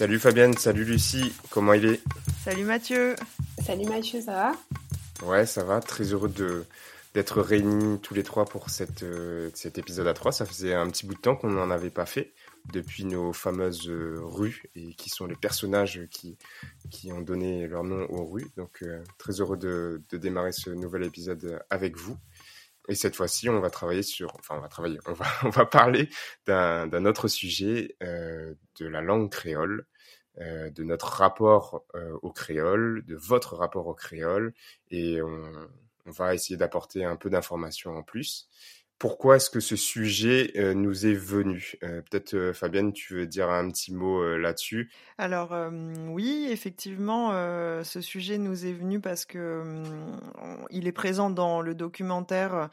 Salut Fabienne, salut Lucie, comment il est Salut Mathieu Salut Mathieu, ça va? Ouais, ça va, très heureux de d'être réunis tous les trois pour cette, euh, cet épisode à trois. Ça faisait un petit bout de temps qu'on n'en avait pas fait depuis nos fameuses euh, rues et qui sont les personnages qui, qui ont donné leur nom aux rues. Donc euh, très heureux de, de démarrer ce nouvel épisode avec vous. Et cette fois-ci, on va travailler sur, enfin, on va travailler, on va, on va parler d'un, autre sujet, euh, de la langue créole, euh, de notre rapport euh, au créole, de votre rapport au créole, et on, on va essayer d'apporter un peu d'informations en plus. Pourquoi est-ce que ce sujet nous est venu? Peut-être, Fabienne, tu veux dire un petit mot là-dessus? Alors oui, effectivement, ce sujet nous est venu parce que il est présent dans le documentaire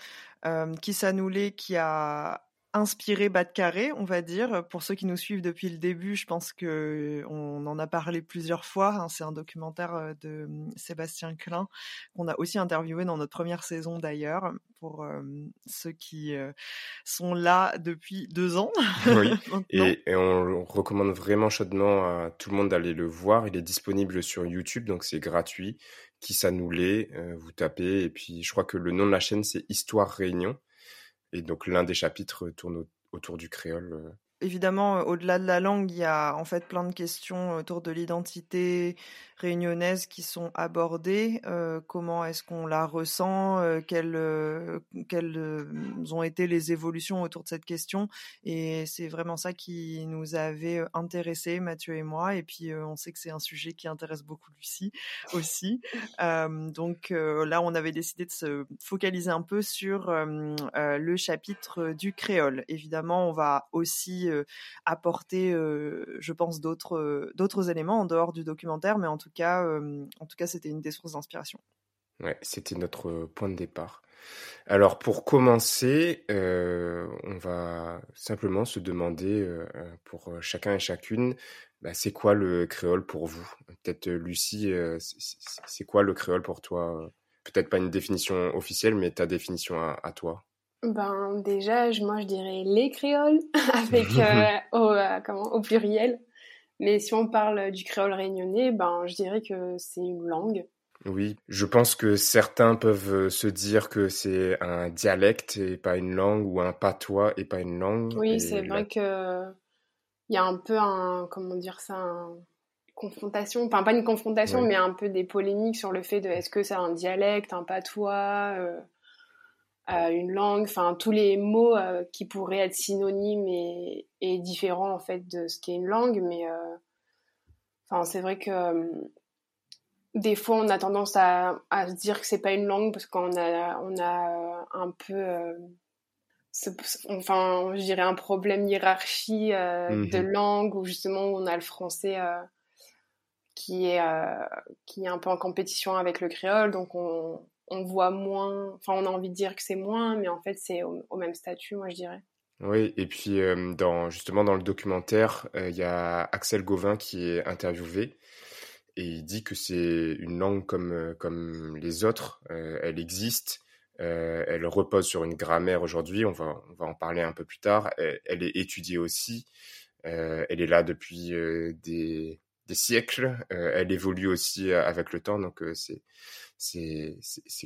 Qui s'annoulait qui a inspiré Bas de Carré, on va dire. Pour ceux qui nous suivent depuis le début, je pense que on en a parlé plusieurs fois. hein. C'est un documentaire euh, de euh, Sébastien Klein qu'on a aussi interviewé dans notre première saison d'ailleurs. Pour euh, ceux qui euh, sont là depuis deux ans. Oui. Et, et on recommande vraiment chaudement à tout le monde d'aller le voir. Il est disponible sur YouTube, donc c'est gratuit. Qui s'annoulait, euh, vous tapez. Et puis, je crois que le nom de la chaîne, c'est Histoire Réunion. Et donc, l'un des chapitres tourne au- autour du créole. Évidemment, euh, au-delà de la langue, il y a en fait plein de questions autour de l'identité réunionnaise qui sont abordées. Euh, comment est-ce qu'on la ressent? Euh, Quelles, euh, quelles ont été les évolutions autour de cette question? Et c'est vraiment ça qui nous avait intéressés, Mathieu et moi. Et puis, on sait que c'est un sujet qui intéresse beaucoup Lucie aussi. Donc là, on avait décidé de se focaliser un peu sur le chapitre du créole. Évidemment, on va aussi apporter, je pense, d'autres d'autres éléments en dehors du documentaire, mais en tout cas, en tout cas, c'était une des sources d'inspiration. C'était notre point de départ. Alors, pour commencer, on va simplement se demander pour chacun et chacune, bah, c'est quoi le créole pour vous? Peut-être, Lucie, c'est quoi le créole pour toi? Peut-être pas une définition officielle, mais ta définition à toi. Ben déjà, je- moi je dirais les créoles avec euh, au, euh, comment, au pluriel. Mais si on parle du créole réunionnais, ben je dirais que c'est une langue. Oui, je pense que certains peuvent euh, se dire que c'est un dialecte et pas une langue, ou un patois et pas une langue. Oui, c'est vrai que il y a un peu un comment dire ça, un confrontation, enfin pas une confrontation, mais un peu des polémiques sur le fait de est-ce que c'est un dialecte, un patois, euh, euh, une langue, enfin tous les mots euh, qui pourraient être synonymes et, et différents en fait de ce qu'est une langue, mais euh, enfin c'est vrai que euh, des fois on a tendance à, à se dire que c'est pas une langue parce qu'on a on a euh, un peu euh, enfin je dirais un problème hiérarchie euh, Mhm. de langue où justement on a le français euh, qui est euh, qui est un peu en compétition avec le créole donc on on voit moins enfin on a envie de dire que c'est moins mais en fait c'est au, même statut moi je dirais. Oui, et puis euh, dans, justement dans le documentaire, euh, il y a Axel Gauvin qui est interviewé et il dit que c'est une langue comme, euh, comme les autres, elle existe, elle repose sur une grammaire aujourd'hui, on va, on va en parler un peu plus tard, elle, est étudiée aussi, elle est là depuis des, des siècles, elle évolue aussi avec le temps, donc c'est, c'est,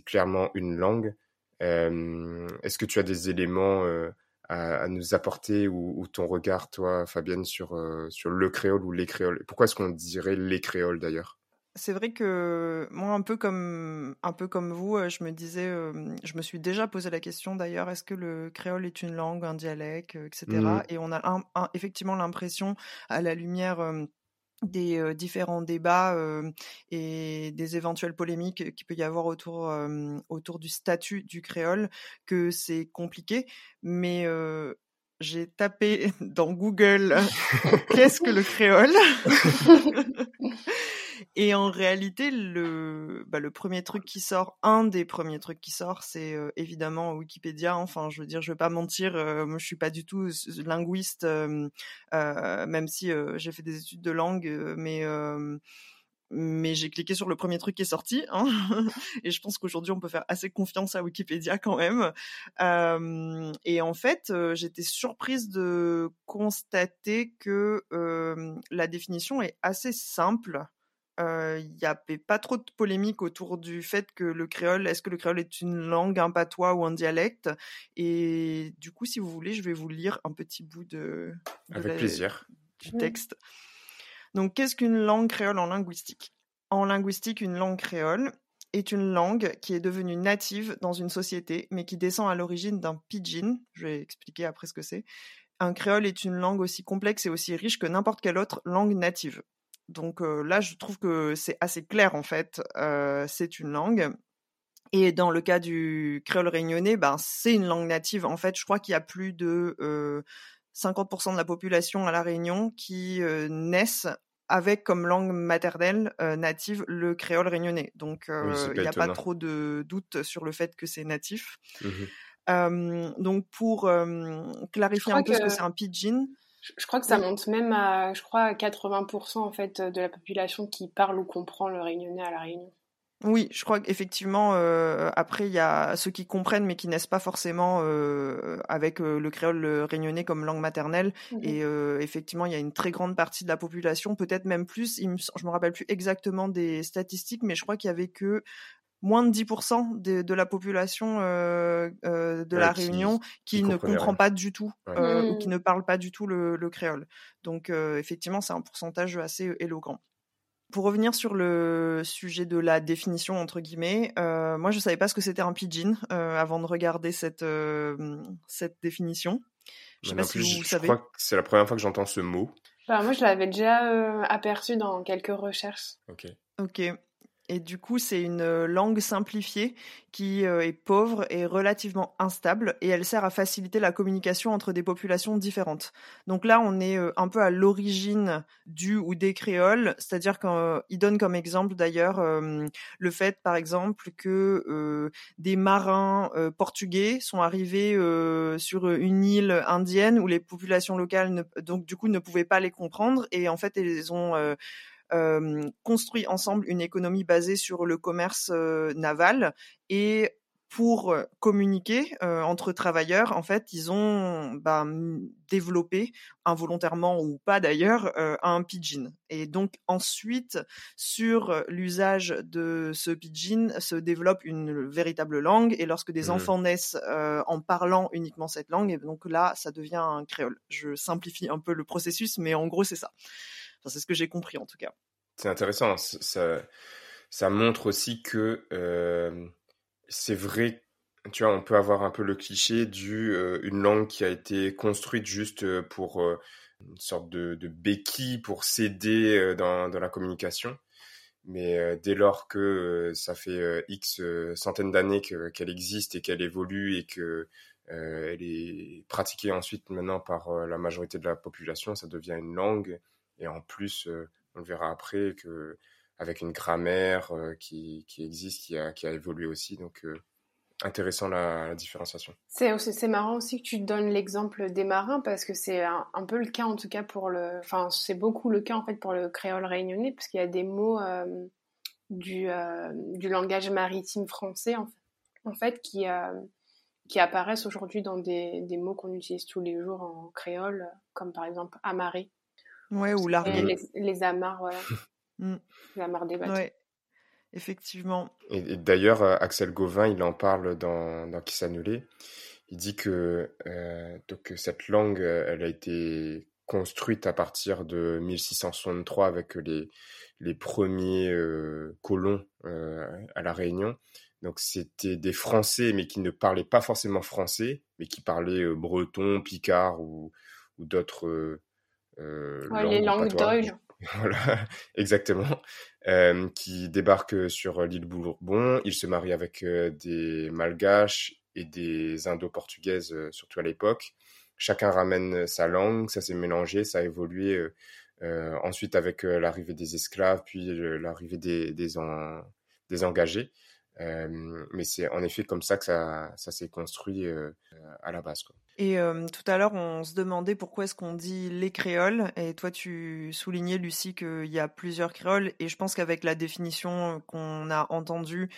clairement une langue. Euh, Est-ce que tu as des éléments euh, à, à nous apporter ou, ou ton regard, toi, Fabienne, sur, euh, sur le créole ou les créoles? Pourquoi est-ce qu'on dirait les créoles d'ailleurs? C'est vrai que moi, un peu comme un peu comme vous, je me disais, je me suis déjà posé la question d'ailleurs, est-ce que le créole est une langue, un dialecte, etc. Mhm. Et on a un- un- effectivement l'impression, à la lumière des euh, différents débats euh, et des éventuelles polémiques qu'il peut y avoir autour euh, autour du statut du créole que c'est compliqué. Mais j'ai tapé dans Google qu'est-ce que le créole? Et en réalité, le, bah, le premier truc qui sort, un des premiers trucs qui sort, c'est euh, évidemment Wikipédia. Enfin, je veux dire, je vais pas mentir, euh, moi je suis pas du tout linguiste, euh, même si j'ai fait des études de langue, mais j'ai cliqué sur le premier truc qui est sorti. Hein et je pense qu'aujourd'hui, on peut faire assez confiance à Wikipédia quand même. Euh, et en fait, j'étais surprise de constater que euh, la définition est assez simple. Il n'y avait pas trop de polémique autour du fait que le créole, est-ce que le créole est une langue, un patois ou un dialecte? Et du coup, si vous voulez, je vais vous lire un petit bout de, Avec plaisir. du texte. Donc, qu'est-ce qu'une langue créole en linguistique? En linguistique, une langue créole est une langue qui est devenue native dans une société, mais qui descend à l'origine d'un pidgin. Je vais expliquer après ce que c'est. Un créole est une langue aussi complexe et aussi riche que n'importe quelle autre langue native. Donc là, je trouve que c'est assez clair en fait. C'est une langue. Et dans le cas du créole réunionnais, ben, c'est une langue native. En fait, je crois qu'il y a plus de euh, 50% de la population à La Réunion qui euh, naissent avec comme langue maternelle euh, native le créole réunionnais. Donc, il n'y a pas trop de doute sur le fait que c'est natif. Mmh donc, pour clarifier un peu ce que c'est un pidgin. Je crois que ça monte même à, je crois, à 80% en fait de la population qui parle ou comprend le réunionnais à la Réunion. Oui, je crois qu'effectivement, euh, après, il y a ceux qui comprennent mais qui naissent pas forcément euh, avec euh, le créole réunionnais comme langue maternelle. Mmh Et effectivement, il y a une très grande partie de la population, peut-être même plus, il me, je me rappelle plus exactement des statistiques, mais je crois qu'il y avait que moins de 10% de, de, la population de la Réunion qui, ne comprend pas du tout ou qui mmh. ne parle pas du tout le, le créole. Donc effectivement, c'est un pourcentage assez éloquent pour revenir sur le sujet de la définition entre guillemets, euh, moi je savais pas ce que c'était un pidgin euh, avant de regarder cette euh, cette définition. Je sais pas si vous je savez. crois que c'est la première fois que j'entends ce mot. Bah, moi je l'avais déjà aperçu dans quelques recherches. Ok. Ok. Et du coup, c'est une euh, langue simplifiée qui euh, est pauvre et relativement instable et elle sert à faciliter la communication entre des populations différentes. Donc là, on est euh, un peu à l'origine du ou des créoles, c'est-à-dire qu'il donne comme exemple d'ailleurs le fait, par exemple, que des marins portugais sont arrivés sur une île indienne où les populations locales, donc du coup, ne pouvaient pas les comprendre et en fait, ils ont construit ensemble une économie basée sur le commerce euh, naval et pour communiquer euh, entre travailleurs, en fait, ils ont bah, développé, involontairement ou pas d'ailleurs, euh, un pidgin. Et donc ensuite, sur l'usage de ce pidgin, se développe une véritable langue. Et lorsque des mmh. enfants naissent euh, en parlant uniquement cette langue, et donc là, ça devient un créole. Je simplifie un peu le processus, mais en gros, c'est ça c'est ce que j'ai compris en tout cas. C'est intéressant. Ça, ça montre aussi que euh, c'est vrai. Tu vois, on peut avoir un peu le cliché du euh, une langue qui a été construite juste euh, pour une sorte de, béquille pour s'aider dans, dans, la communication. Mais dès lors que ça fait X centaines d'années qu'elle existe et qu'elle évolue et que elle est pratiquée ensuite maintenant par la majorité de la population, ça devient une langue et en plus, euh, on le verra après, que avec une grammaire euh, qui, qui, existe, qui a, qui a évolué aussi. Donc, euh, intéressant la, différenciation. C'est, marrant aussi que tu donnes l'exemple des marins parce que c'est un, peu le cas en tout cas pour le, enfin c'est beaucoup le cas en fait pour le créole réunionnais parce qu'il y a des mots du, du langage maritime français en fait, en fait qui qui apparaissent aujourd'hui dans des, des mots qu'on utilise tous les jours en créole comme par exemple amarré Ouais, ou l'arrêt. Les, les, amarres, voilà. Mm. les amarres des bateaux. Ouais. Effectivement. Et, d'ailleurs, euh, Axel Gauvin, il en parle dans, dans Qui s'annulait. Il dit que euh, donc, cette langue, euh, elle a été construite à partir de 1663 avec les, les premiers euh, colons euh, à La Réunion. Donc c'était des Français, mais qui ne parlaient pas forcément français, mais qui parlaient breton, picard ou, ou d'autres euh, les langues d'oil. voilà, exactement. Euh, qui débarque sur l'île Bourbon. Il se marie avec euh, des Malgaches et des Indo-Portugaises, surtout à l'époque. chacun ramène sa langue, ça s'est mélangé, ça a évolué. ensuite, avec l'arrivée des esclaves, puis l'arrivée des, des, des engagés. Mais c'est en effet comme ça que ça, s'est construit à la base. Et tout à l'heure, on se demandait pourquoi est-ce qu'on dit les créoles. Et toi, tu soulignais, Lucie, qu'il y a plusieurs créoles. Et je pense qu'avec la définition qu'on a entendue,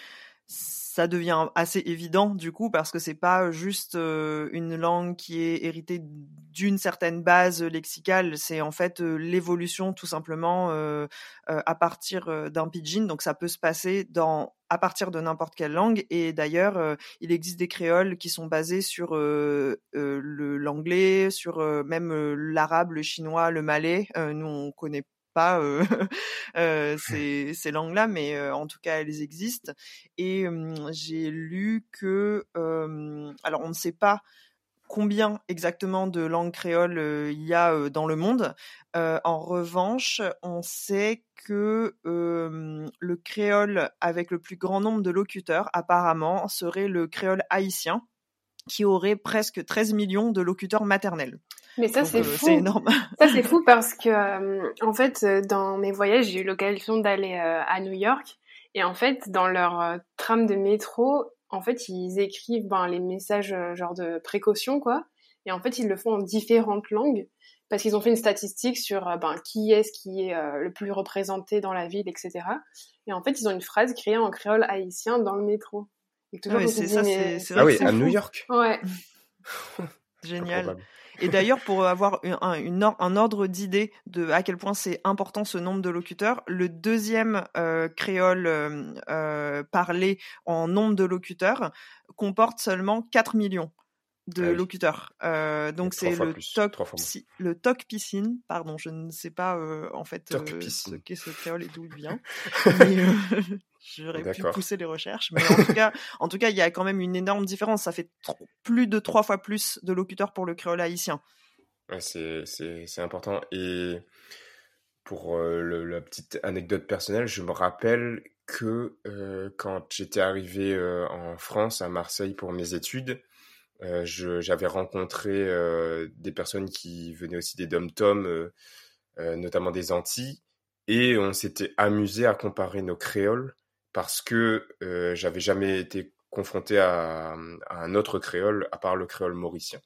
ça devient assez évident du coup parce que c'est pas juste une langue qui est héritée d'une certaine base lexicale, c'est en fait l'évolution tout simplement à partir d'un pidgin. Donc ça peut se passer dans à partir de n'importe quelle langue. Et d'ailleurs, il existe des créoles qui sont basés sur l'anglais, sur même l'arabe, le chinois, le malais. nous, on connaît pas euh, ces, ces langues-là, mais en tout cas elles existent. Et j'ai lu que, alors on ne sait pas combien exactement de langues créoles il y a dans le monde. en revanche, on sait que le créole avec le plus grand nombre de locuteurs, apparemment, serait le créole haïtien, qui aurait presque 13 millions de locuteurs maternels. Mais ça, c'est euh, fou. C'est énorme. Ça, c'est fou parce que, euh, en fait, euh, dans mes voyages, j'ai eu l'occasion d'aller à New York. Et en fait, dans leur tram de métro, en fait, ils écrivent ben, les messages genre de précaution, quoi. Et en fait, ils le font en différentes langues parce qu'ils ont fait une statistique sur ben, qui est-ce qui est le plus représenté dans la ville, etc. Et en fait, ils ont une phrase créée en créole haïtien dans le métro. ah oui, c'est ça, c'est Ah oui, à New York. Ouais. Génial. Et d'ailleurs, pour avoir un, ordre d'idée de à quel point c'est important ce nombre de locuteurs, le deuxième euh, créole euh, euh, parlé en nombre de locuteurs comporte seulement 4 millions de ah locuteurs. Euh, donc c'est le toc, le toc piscine. Pardon, je ne sais pas euh, en fait euh, ce qu'est ce créole et d'où il vient. J'aurais pu pousser les recherches, mais en tout cas, en tout cas, il y a quand même une énorme différence. Ça fait plus de trois fois plus de locuteurs pour le créole haïtien. Ouais, c'est important. Et pour la petite anecdote personnelle, je me rappelle que quand j'étais arrivé en France, à Marseille pour mes études, euh, j'avais rencontré euh, des personnes qui venaient aussi des dom-toms, euh, notamment des Antilles, et on s'était amusé à comparer nos créoles parce que j'avais jamais été confronté à, un autre créole à part le créole mauricien.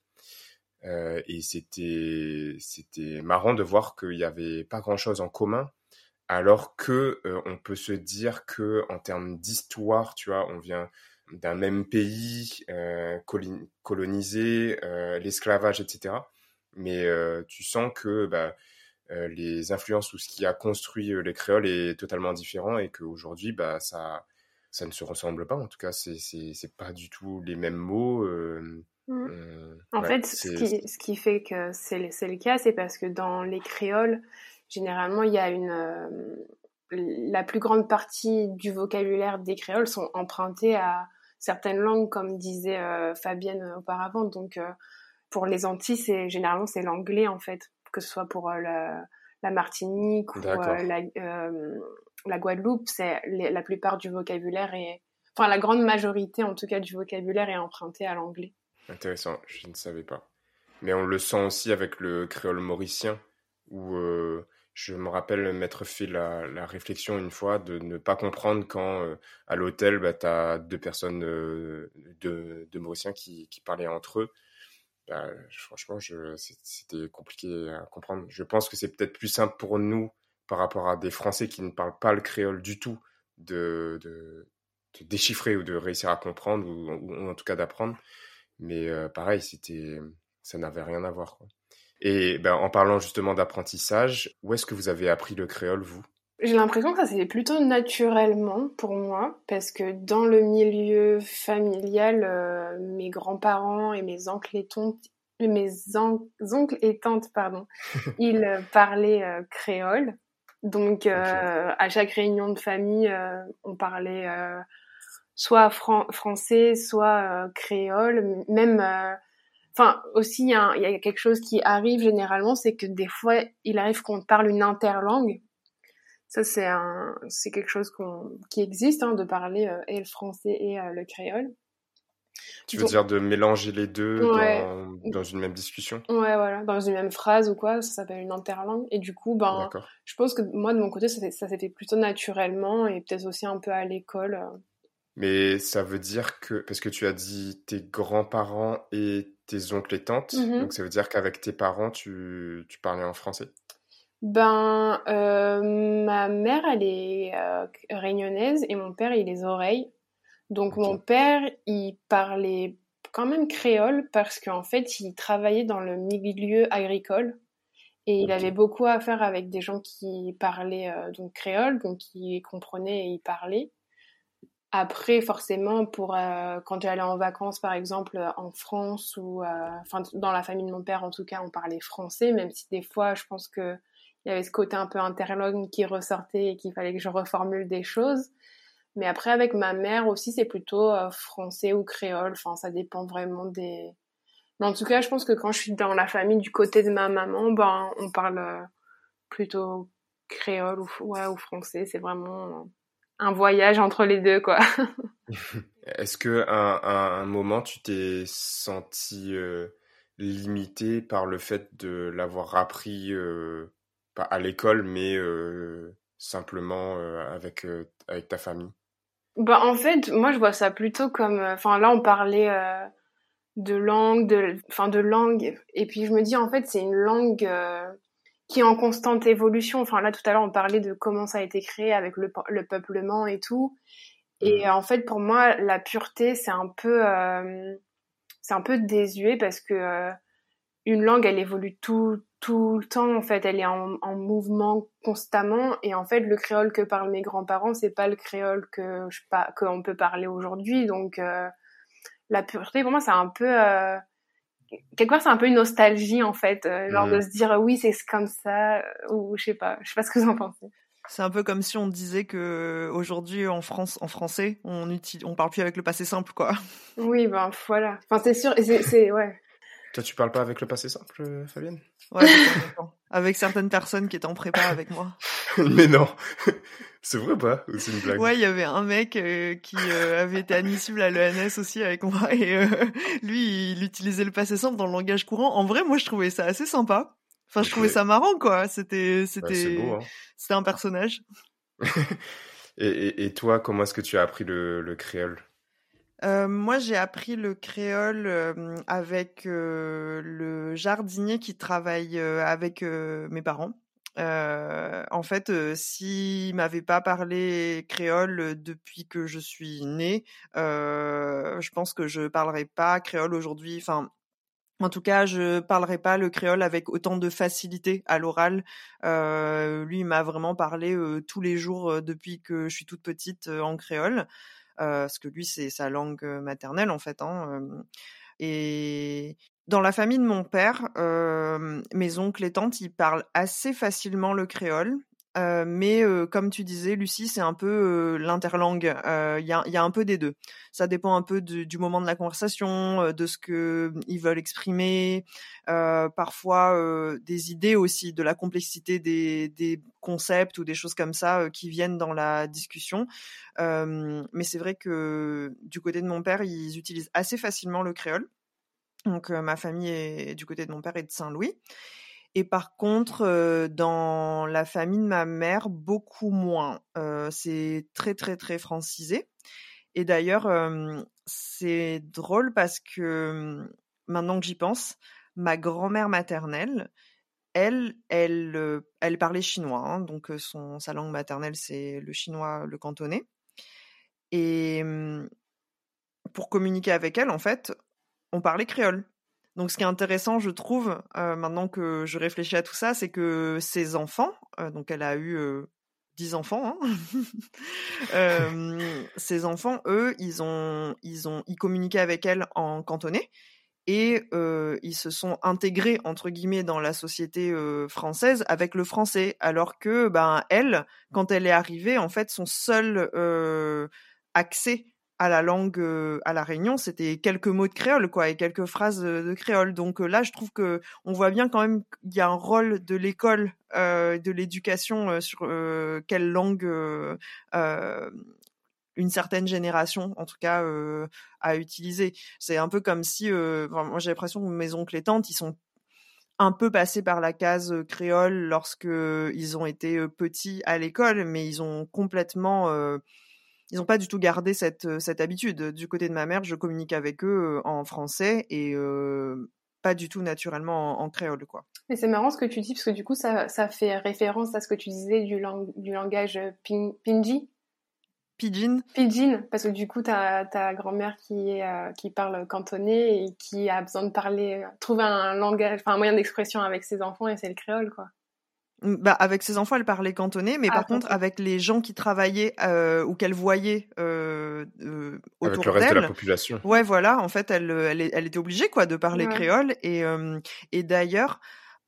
et c'était c'était marrant de voir qu'il n'y avait pas grand chose en commun alors que on peut se dire que en termes d'histoire tu vois on vient d'un même pays euh, colonisé, euh, l'esclavage, etc. Mais euh, tu sens que bah, les influences ou ce qui a construit les créoles est totalement différent et qu'aujourd'hui, bah, ça, ça ne se ressemble pas. En tout cas, c'est c'est pas du tout les mêmes mots. Mmh. en fait, ce qui, ce qui, fait que c'est le, le cas, c'est parce que dans les créoles, généralement, il y a une la plus grande partie du vocabulaire des créoles sont empruntés à certaines langues, comme disait euh, Fabienne auparavant. Donc, euh, pour les Antilles, c'est généralement c'est l'anglais en fait, que ce soit pour euh, la, Martinique ou la, la, Guadeloupe, c'est la plupart du vocabulaire est, enfin la grande majorité en tout cas du vocabulaire est emprunté à l'anglais. Intéressant, je ne savais pas. Mais on le sent aussi avec le créole mauricien, où je me rappelle m'être fait la, réflexion une fois de ne pas comprendre quand euh, à l'hôtel, bah, tu as deux personnes euh, de, Mauriciens qui, qui, parlaient entre eux. Bah, franchement, c'était compliqué à comprendre. Je pense que c'est peut-être plus simple pour nous par rapport à des Français qui ne parlent pas le créole du tout de, de, déchiffrer ou de réussir à comprendre ou, en tout cas d'apprendre. Mais euh, pareil, c'était ça n'avait rien à voir. Et ben, en parlant justement d'apprentissage, où est-ce que vous avez appris le créole, vous? J'ai l'impression que ça s'est plutôt naturellement pour moi, parce que dans le milieu familial, euh, mes grands-parents et mes oncles et tantes, mes oncles et tantes, pardon, ils euh, parlaient euh, créole. Donc, à chaque réunion de famille, on parlait soit français, soit créole, même Enfin, aussi, il y, a, quelque chose qui arrive généralement, c'est que des fois, il arrive qu'on parle une interlangue. Ça, c'est un, c'est quelque chose qui existe, hein, de parler euh, et le français et euh, le créole. Tu veux dire de mélanger les deux dans, dans, une même discussion? Ouais, voilà, dans une même phrase ou quoi, ça s'appelle une interlangue. Et du coup, ben, je pense que moi, de mon côté, ça, ça s'est fait plutôt naturellement et peut-être aussi un peu à l'école. Euh. Mais ça veut dire que, parce que tu as dit tes grands-parents et tes oncles et tantes, mm-hmm. donc ça veut dire qu'avec tes parents, tu, tu parlais en français Ben, euh, ma mère, elle est euh, réunionnaise et mon père, il est oreilles. Donc mon père, il parlait quand même créole parce qu'en fait, il travaillait dans le milieu agricole et il avait beaucoup à faire avec des gens qui parlaient euh, donc créole, donc qui comprenaient et ils parlaient. Après, forcément, pour euh, quand j'allais en vacances, par exemple, en France ou euh, enfin dans la famille de mon père, en tout cas, on parlait français, même si des fois, je pense que il y avait ce côté un peu interlogue qui ressortait et qu'il fallait que je reformule des choses. Mais après, avec ma mère aussi, c'est plutôt euh, français ou créole. Enfin, ça dépend vraiment des. Mais en tout cas, je pense que quand je suis dans la famille du côté de ma maman, ben, on parle euh, plutôt créole ou, ou français. C'est vraiment un voyage entre les deux, quoi. Est-ce que à un, moment, tu t'es senti euh, limité par le fait de l'avoir appris, pas à l'école, mais simplement avec, avec ta famille? Bah, en fait, moi, je vois ça plutôt comme. Euh, enfin, là, on parlait euh, de langue, de, enfin, de langue. Et puis, je me dis, en fait, c'est une langue euh, qui est en constante évolution. Enfin, là, tout à l'heure, on parlait de comment ça a été créé avec le, le peuplement et tout. Et mmh. en fait, pour moi, la pureté, c'est un peu. c'est un peu désuet parce que une langue, elle évolue tout, tout le temps en fait elle est en, en, mouvement constamment et en fait le créole que parlent mes grands-parents c'est pas le créole que je pas qu'on peut parler aujourd'hui donc euh, la pureté pour moi c'est un peu euh, quelque part c'est un peu une nostalgie en fait euh, genre de se dire oui c'est comme ça ou je sais pas je sais pas ce que vous en pensez c'est un peu comme si on disait que aujourd'hui en France, en français, on utilise, on parle plus avec le passé simple, quoi. Oui, ben voilà. Enfin, c'est sûr, c'est, ouais. Toi, tu parles pas avec le passé simple, euh, Fabienne? Ouais, avec certaines personnes qui étaient en prépa avec moi. Mais non, c'est vrai ou pas? C'est une blague? Ouais, il y avait un mec euh, qui euh, avait été admissible à l'ENS aussi avec moi et lui, il utilisait le passé simple dans le langage courant. En vrai, moi, je trouvais ça assez sympa. Enfin, je trouvais ça marrant, quoi. C'était, c'était, hein. c'était un personnage. et, et, toi, comment est-ce que tu as appris le, le créole? Euh, moi, j'ai appris le créole euh, avec euh, le jardinier qui travaille avec mes parents. En fait, s'il m'avait pas parlé créole depuis que je suis née, je pense que je parlerais pas créole aujourd'hui. Enfin, en tout cas, je parlerai pas le créole avec autant de facilité à l'oral. lui, il m'a vraiment parlé tous les jours depuis que je suis toute petite en créole. Euh, parce que lui, c'est sa langue maternelle, en fait. Hein, et dans la famille de mon père, mes oncles et tantes, ils parlent assez facilement le créole. Euh, mais euh, comme tu disais, Lucie, c'est un peu euh, l'interlangue. Il y a, un peu des deux. Ça dépend un peu du moment de la conversation, de ce que ils veulent exprimer, parfois des idées aussi, de la complexité des, concepts ou des choses comme ça qui viennent dans la discussion. mais c'est vrai que du côté de mon père, ils utilisent assez facilement le créole. Donc ma famille est du côté de mon père est de Saint-Louis. Et par contre, dans la famille de ma mère, beaucoup moins. c'est très très très francisé. Et d'ailleurs, c'est drôle parce que maintenant que j'y pense, ma grand-mère maternelle, elle, elle, elle parlait chinois. Hein, donc son, sa langue maternelle, c'est le chinois, le cantonais. Et pour communiquer avec elle, en fait, on parlait créole. Donc, ce qui est intéressant, je trouve, euh, maintenant que je réfléchis à tout ça, c'est que ses enfants, euh, donc elle a eu euh, dix enfants, hein, ses enfants, eux, ils ont, ils ont, ils communiquaient avec elle en cantonais et ils se sont intégrés entre guillemets dans la société française avec le français, alors que ben elle, quand elle est arrivée, en fait, son seul accès à la langue à la Réunion, c'était quelques mots de créole quoi et quelques phrases de, créole. Donc là, je trouve que on voit bien quand même qu'il y a un rôle de l'école, de l'éducation sur quelle langue une certaine génération, en tout cas, à utiliser. C'est un peu comme si, moi j'ai l'impression que mes oncles et tantes, ils sont un peu passés par la case créole lorsque ils ont été petits à l'école, mais ils ont complètement, ils n'ont pas du tout gardé cette, cette habitude. Du côté de ma mère, je communique avec eux en français et pas du tout naturellement en, créole, quoi. Mais c'est marrant ce que tu dis, parce que du coup, ça, ça fait référence à ce que tu disais du, du langage pinji. Pidgin. Pidgin, parce que du coup, tu as ta grand-mère qui, euh, qui parle cantonais et qui a besoin de parler, euh, trouver un langage, enfin un moyen d'expression avec ses enfants et c'est le créole, quoi. Bah, avec ses enfants, elle parlait cantonais, mais ah, par contre, avec les gens qui travaillaient euh, ou qu'elle voyait euh, euh, autour Avec le reste de la population. Ouais, voilà. En fait, elle, elle, elle était obligée quoi de parler créole. Et, et d'ailleurs,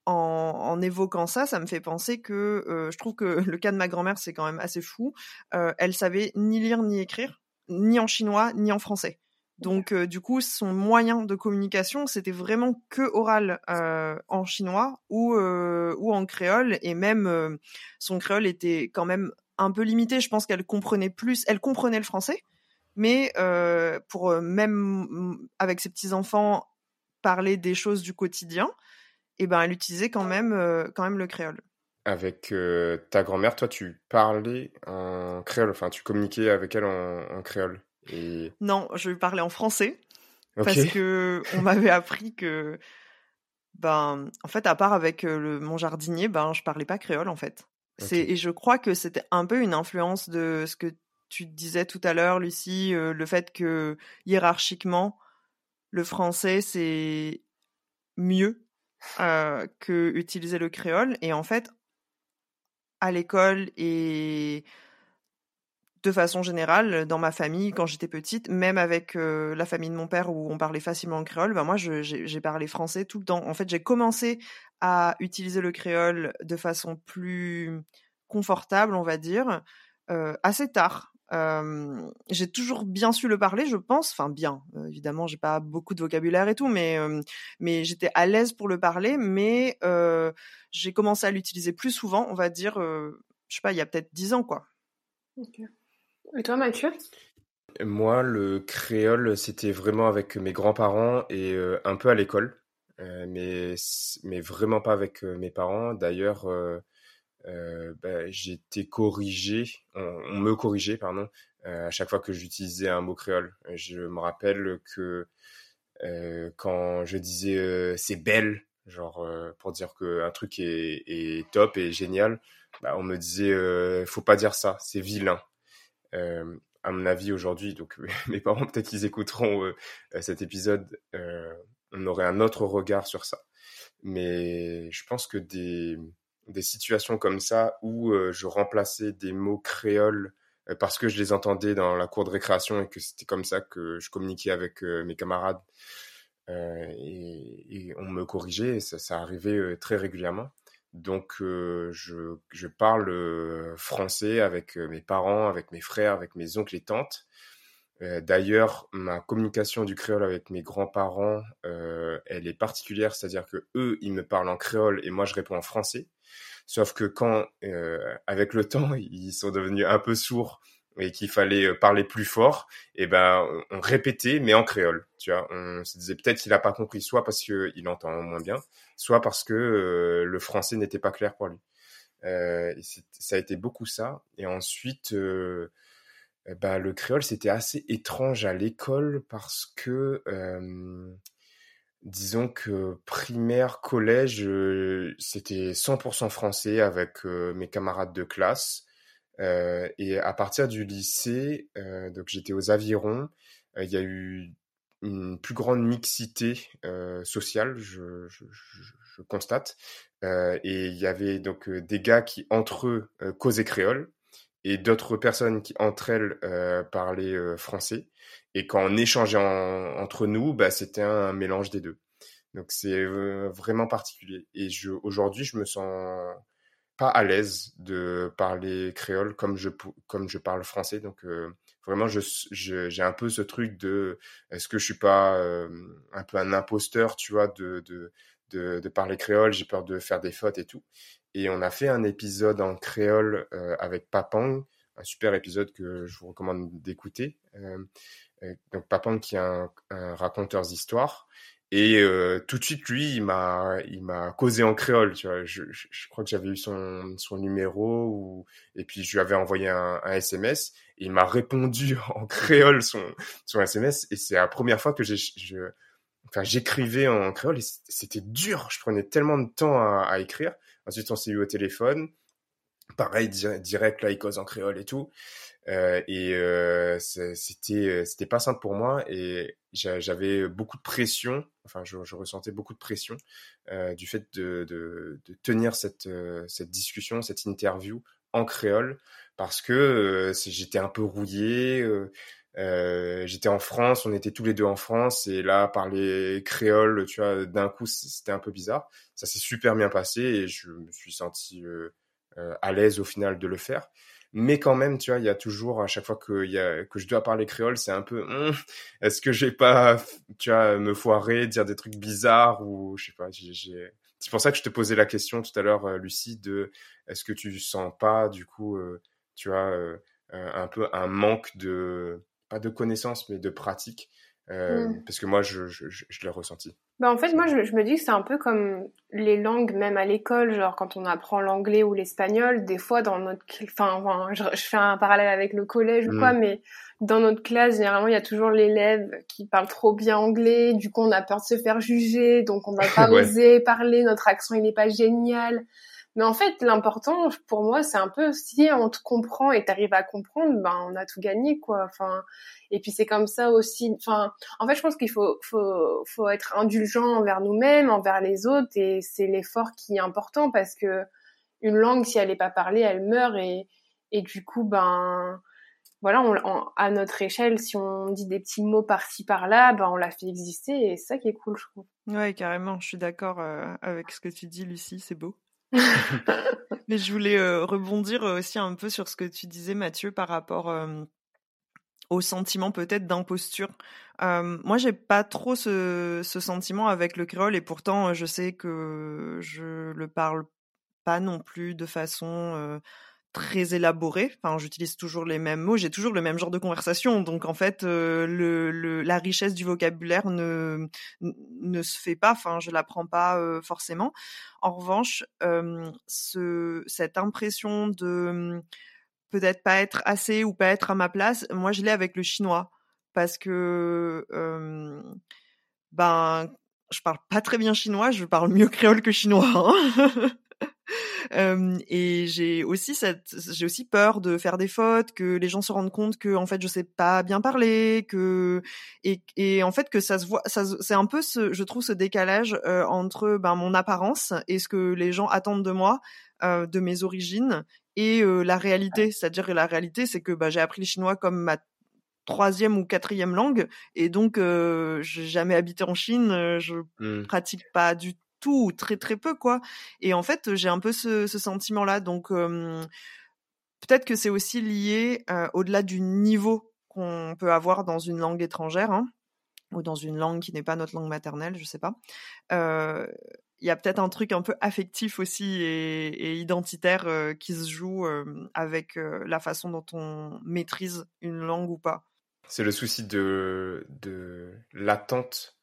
en, en, évoquant ça, ça me fait penser que je trouve que le cas de ma grand-mère, c'est quand même assez fou. elle savait ni lire ni écrire, ni en chinois ni en français. Donc, euh, du coup, son moyen de communication, c'était vraiment que oral euh, en chinois ou, euh, ou en créole. Et même, son créole était quand même un peu limité. Je pense qu'elle comprenait plus, elle comprenait le français. Mais pour même mm, avec ses petits-enfants parler des choses du quotidien, eh ben, elle utilisait quand même, quand même le créole. Avec ta grand-mère, toi, tu parlais en créole, enfin, tu communiquais avec elle en créole? Non, je parler en français. Parce que on m'avait appris que, ben, en fait, à part avec euh, le, mon jardinier, ben, je parlais pas créole, en fait. C'est, et je crois que c'était un peu une influence de ce que tu disais tout à l'heure, Lucie, euh, le fait que hiérarchiquement, le français, c'est mieux euh, que utiliser le créole. Et en fait, à l'école et de façon générale, dans ma famille, quand j'étais petite, même avec euh, la famille de mon père où on parlait facilement le créole, ben moi j'ai parlé français tout le temps. En fait, j'ai commencé à utiliser le créole de façon plus confortable, on va dire, euh, assez tard. Euh, j'ai toujours bien su le parler, je pense. Enfin, bien. évidemment, j'ai pas beaucoup de vocabulaire et tout, mais mais j'étais à l'aise pour le parler. Mais j'ai commencé à l'utiliser plus souvent, on va dire. je sais pas, il y a peut-être dix ans, quoi. Et toi, Mathieu? Moi, le créole, c'était vraiment avec mes grands-parents et euh, un peu à l'école, euh, mais, mais vraiment pas avec euh, mes parents. D'ailleurs, bah, été corrigé, on, me corrigeait, pardon, à chaque fois que j'utilisais un mot créole. Je me rappelle que quand je disais c'est belle, genre pour dire qu'un truc est, top et génial, bah, on me disait faut pas dire ça, c'est vilain. Euh, à mon avis aujourd'hui, donc mes parents peut-être qu'ils écouteront euh, euh, cet épisode, on aurait un autre regard sur ça. Mais je pense que des, des situations comme ça où je remplaçais des mots créoles parce que je les entendais dans la cour de récréation et que c'était comme ça que je communiquais avec mes camarades et, et, on me corrigeait ça, ça arrivait très régulièrement. Donc, euh, je, je, parle euh, français avec euh, mes parents, avec mes frères, avec mes oncles et tantes. D'ailleurs, ma communication du créole avec mes grands-parents, elle est particulière, c'est-à-dire que eux, ils me parlent en créole et moi, je réponds en français. Sauf que quand, avec le temps, ils sont devenus un peu sourds et qu'il fallait euh, parler plus fort, et ben on répétait mais en créole, tu vois. On se disait peut-être qu'il a pas compris, soit parce qu'il entend moins bien, soit parce que euh, le français n'était pas clair pour lui. Euh, ça a été beaucoup ça. Et ensuite, ben, le créole c'était assez étrange à l'école parce que disons que primaire, collège, c'était 100% français avec mes camarades de classe. Euh, et à partir du lycée, euh, donc j'étais aux Avirons, euh, il y a eu une plus grande mixité sociale, je, je, je, constate. et il y avait donc des gars qui entre eux causaient créole et d'autres personnes qui entre elles parlaient français. Et quand on échangeait entre nous, bah, c'était un, mélange des deux. Donc c'est vraiment particulier. Et je, aujourd'hui, je me sens pas à l'aise de parler créole comme je comme je parle français. Donc euh, vraiment je j'ai un peu ce truc de est-ce que je suis pas euh, un peu un imposteur tu vois de de de, de parler créole j'ai peur de faire des fautes et tout. Et on a fait un épisode en créole euh, avec Papang super épisode que je vous recommande d'écouter. donc Papang qui est un, un raconteur d'histoire et euh, tout de suite, lui, il m'a, il m'a causé en créole. Tu vois, je, je, je crois que j'avais eu son, son numéro ou et puis je lui avais envoyé un, un SMS. Et il m'a répondu en créole son, son SMS. Et c'est la première fois que j'ai, je, enfin, j'écrivais en créole. Et c'était dur. Je prenais tellement de temps à, à écrire. Ensuite, on s'est eu au téléphone. Pareil, direct, là, il cause en créole et tout. Euh, et euh, c'était euh, c'était pas simple pour moi et j'avais beaucoup de pression enfin je, ressentais beaucoup de pression euh, du fait de, de, de tenir cette euh, cette discussion cette interview en créole parce que j'étais un peu rouillé j'étais en France on était tous les deux en France et là parler créole tu vois d'un coup c'était un peu bizarre. Ça s'est super bien passé et je me suis senti à l'aise au final de le faire mais quand même, tu vois, il y a toujours à chaque fois que, que je dois parler créole, c'est un peu, hum, est-ce que j'ai pas, tu vois, me foirer, dire des trucs bizarres ou je sais pas. J'ai, c'est pour ça que je te posais la question tout à l'heure, euh, Lucie, de est-ce que tu sens pas du coup, euh, tu vois, euh, un peu un manque de pas de connaissances mais de pratique euh, mm. Parce que moi, je, je, je, l'ai ressenti. Bah en fait, moi, je, je me dis que c'est un peu comme les langues, même à l'école, genre quand on apprend l'anglais ou l'espagnol, des fois dans notre... Enfin, enfin je, fais un parallèle avec le collège ou quoi, mm. mais dans notre classe, généralement, il y a toujours l'élève qui parle trop bien anglais, du coup, on a peur de se faire juger, donc on va pas oser parler, notre accent, il n'est pas génial. Mais en fait, l'important pour moi, c'est un peu si on te comprend et t'arrives à comprendre, ben on a tout gagné quoi. Enfin, et puis c'est comme ça aussi. Enfin, en fait, je pense qu'il faut faut faut être indulgent envers nous-mêmes, envers les autres, et c'est l'effort qui est important parce que une langue, si elle n'est pas parlée, elle meurt et et du coup, ben voilà, on, à notre échelle, si on dit des petits mots par-ci par-là, ben on la fait exister et c'est ça qui est cool, je trouve. Ouais, carrément, je suis d'accord euh, avec ce que tu dis, Lucie, c'est beau. Mais je voulais euh, rebondir aussi un peu sur ce que tu disais, Mathieu, par rapport au sentiment peut-être d'imposture. Euh, moi, j'ai pas trop ce, ce, sentiment avec le créole et pourtant, je sais que je le parle pas non plus de façon très élaboré. Enfin, j'utilise toujours les mêmes mots, j'ai toujours le même genre de conversation. Donc, en fait, euh, la richesse du vocabulaire ne, ne se fait pas. Enfin, je l'apprends pas euh, forcément. En revanche, euh, ce, cette impression de peut-être pas être assez ou pas être à ma place, moi, je l'ai avec le chinois parce que ben, je parle pas très bien chinois, je parle mieux créole que chinois. Hein et j'ai aussi cette, j'ai aussi peur de faire des fautes, que les gens se rendent compte que en fait je sais pas bien parler, que et, et en fait que ça se voit, ça c'est un peu ce, je trouve ce décalage euh, entre ben mon apparence et ce que les gens attendent de moi, euh, de mes origines et euh, la réalité. C'est-à-dire que la réalité, c'est que bah, j'ai appris le chinois comme ma troisième ou quatrième langue et donc euh, j'ai jamais habité en Chine, je mmh. pratique pas du tout ou très très peu quoi. Et en fait, j'ai un peu ce, sentiment-là. Donc peut-être que c'est aussi lié au-delà du niveau qu'on peut avoir dans une langue étrangère. Hein, ou dans une langue qui n'est pas notre langue maternelle, je sais pas. Il y a peut-être un truc un peu affectif aussi et, et identitaire qui se joue avec la façon dont on maîtrise une langue ou pas. C'est le souci de, de l'attente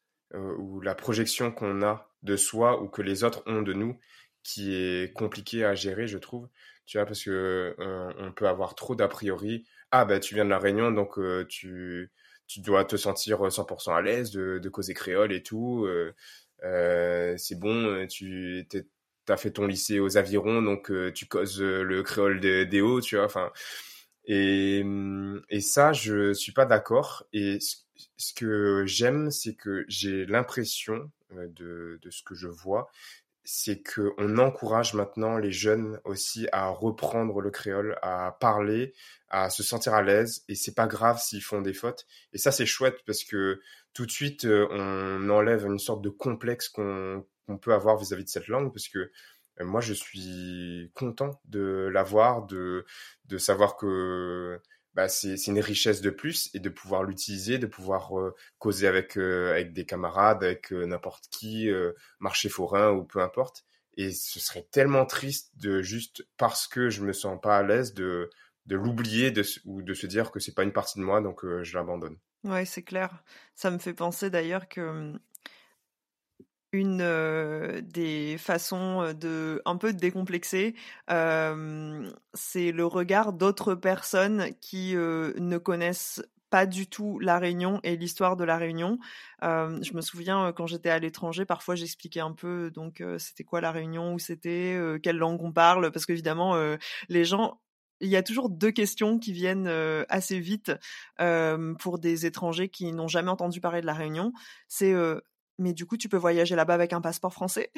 ou la projection qu'on a de soi ou que les autres ont de nous qui est compliqué à gérer, je trouve. Tu vois, parce que euh, on peut avoir trop d'a priori. Ah, ben, tu viens de la Réunion, donc euh, tu, tu dois te sentir 100% à l'aise de, de causer créole et tout. Euh, c'est bon, tu as fait ton lycée aux Avirons, donc tu causes le créole des, des hauts, tu vois. Enfin, et, et ça, je suis pas d'accord. Et ce que j'aime, c'est que j'ai l'impression de, ce que je vois, c'est qu'on encourage maintenant les jeunes aussi à reprendre le créole, à parler, à se sentir à l'aise. Et c'est pas grave s'ils font des fautes. Et ça, c'est chouette parce que tout de suite, on enlève une sorte de complexe qu'on peut avoir vis-à-vis -vis de cette langue parce que moi, je suis content de l'avoir, de savoir que bah, c'est une richesse de plus et de pouvoir l'utiliser, de pouvoir euh, causer avec, euh, avec des camarades, avec euh, n'importe qui, marché forain ou peu importe. Et ce serait tellement triste de juste parce que je me sens pas à l'aise de de l'oublier ou de se dire que c'est pas une partie de moi, donc je l'abandonne. Ouais, c'est clair. Ça me fait penser d'ailleurs que une des façons de un peu de décomplexer, c'est le regard d'autres personnes qui ne connaissent pas du tout la Réunion et l'histoire de la Réunion. je me souviens quand j'étais à l'étranger, parfois j'expliquais un peu donc c'était quoi la Réunion, où c'était, quelle langue on parle, parce qu'évidemment les gens il y a toujours deux questions qui viennent assez vite pour des étrangers qui n'ont jamais entendu parler de la Réunion. C'est mais du coup, tu peux voyager là-bas avec un passeport français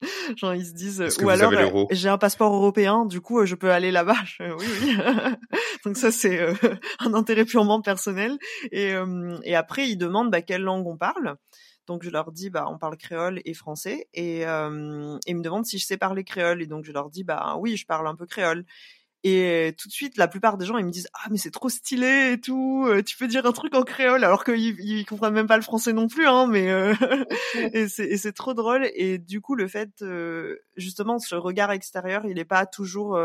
Genre ils se disent ou alors j'ai un passeport européen, du coup je peux aller là-bas. oui oui. Donc ça c'est un intérêt purement personnel. Et, et après ils demandent bah, quelle langue on parle. Donc je leur dis bah on parle créole et français et, et ils me demandent si je sais parler créole et donc je leur dis bah oui je parle un peu créole et tout de suite, la plupart des gens, ils me disent ah mais c'est trop stylé et tout. Euh, tu peux dire un truc en créole alors qu'ils ils comprennent même pas le français non plus, hein. Mais euh, et c'est trop drôle. Et du coup, le fait euh, justement ce regard extérieur, il n'est pas toujours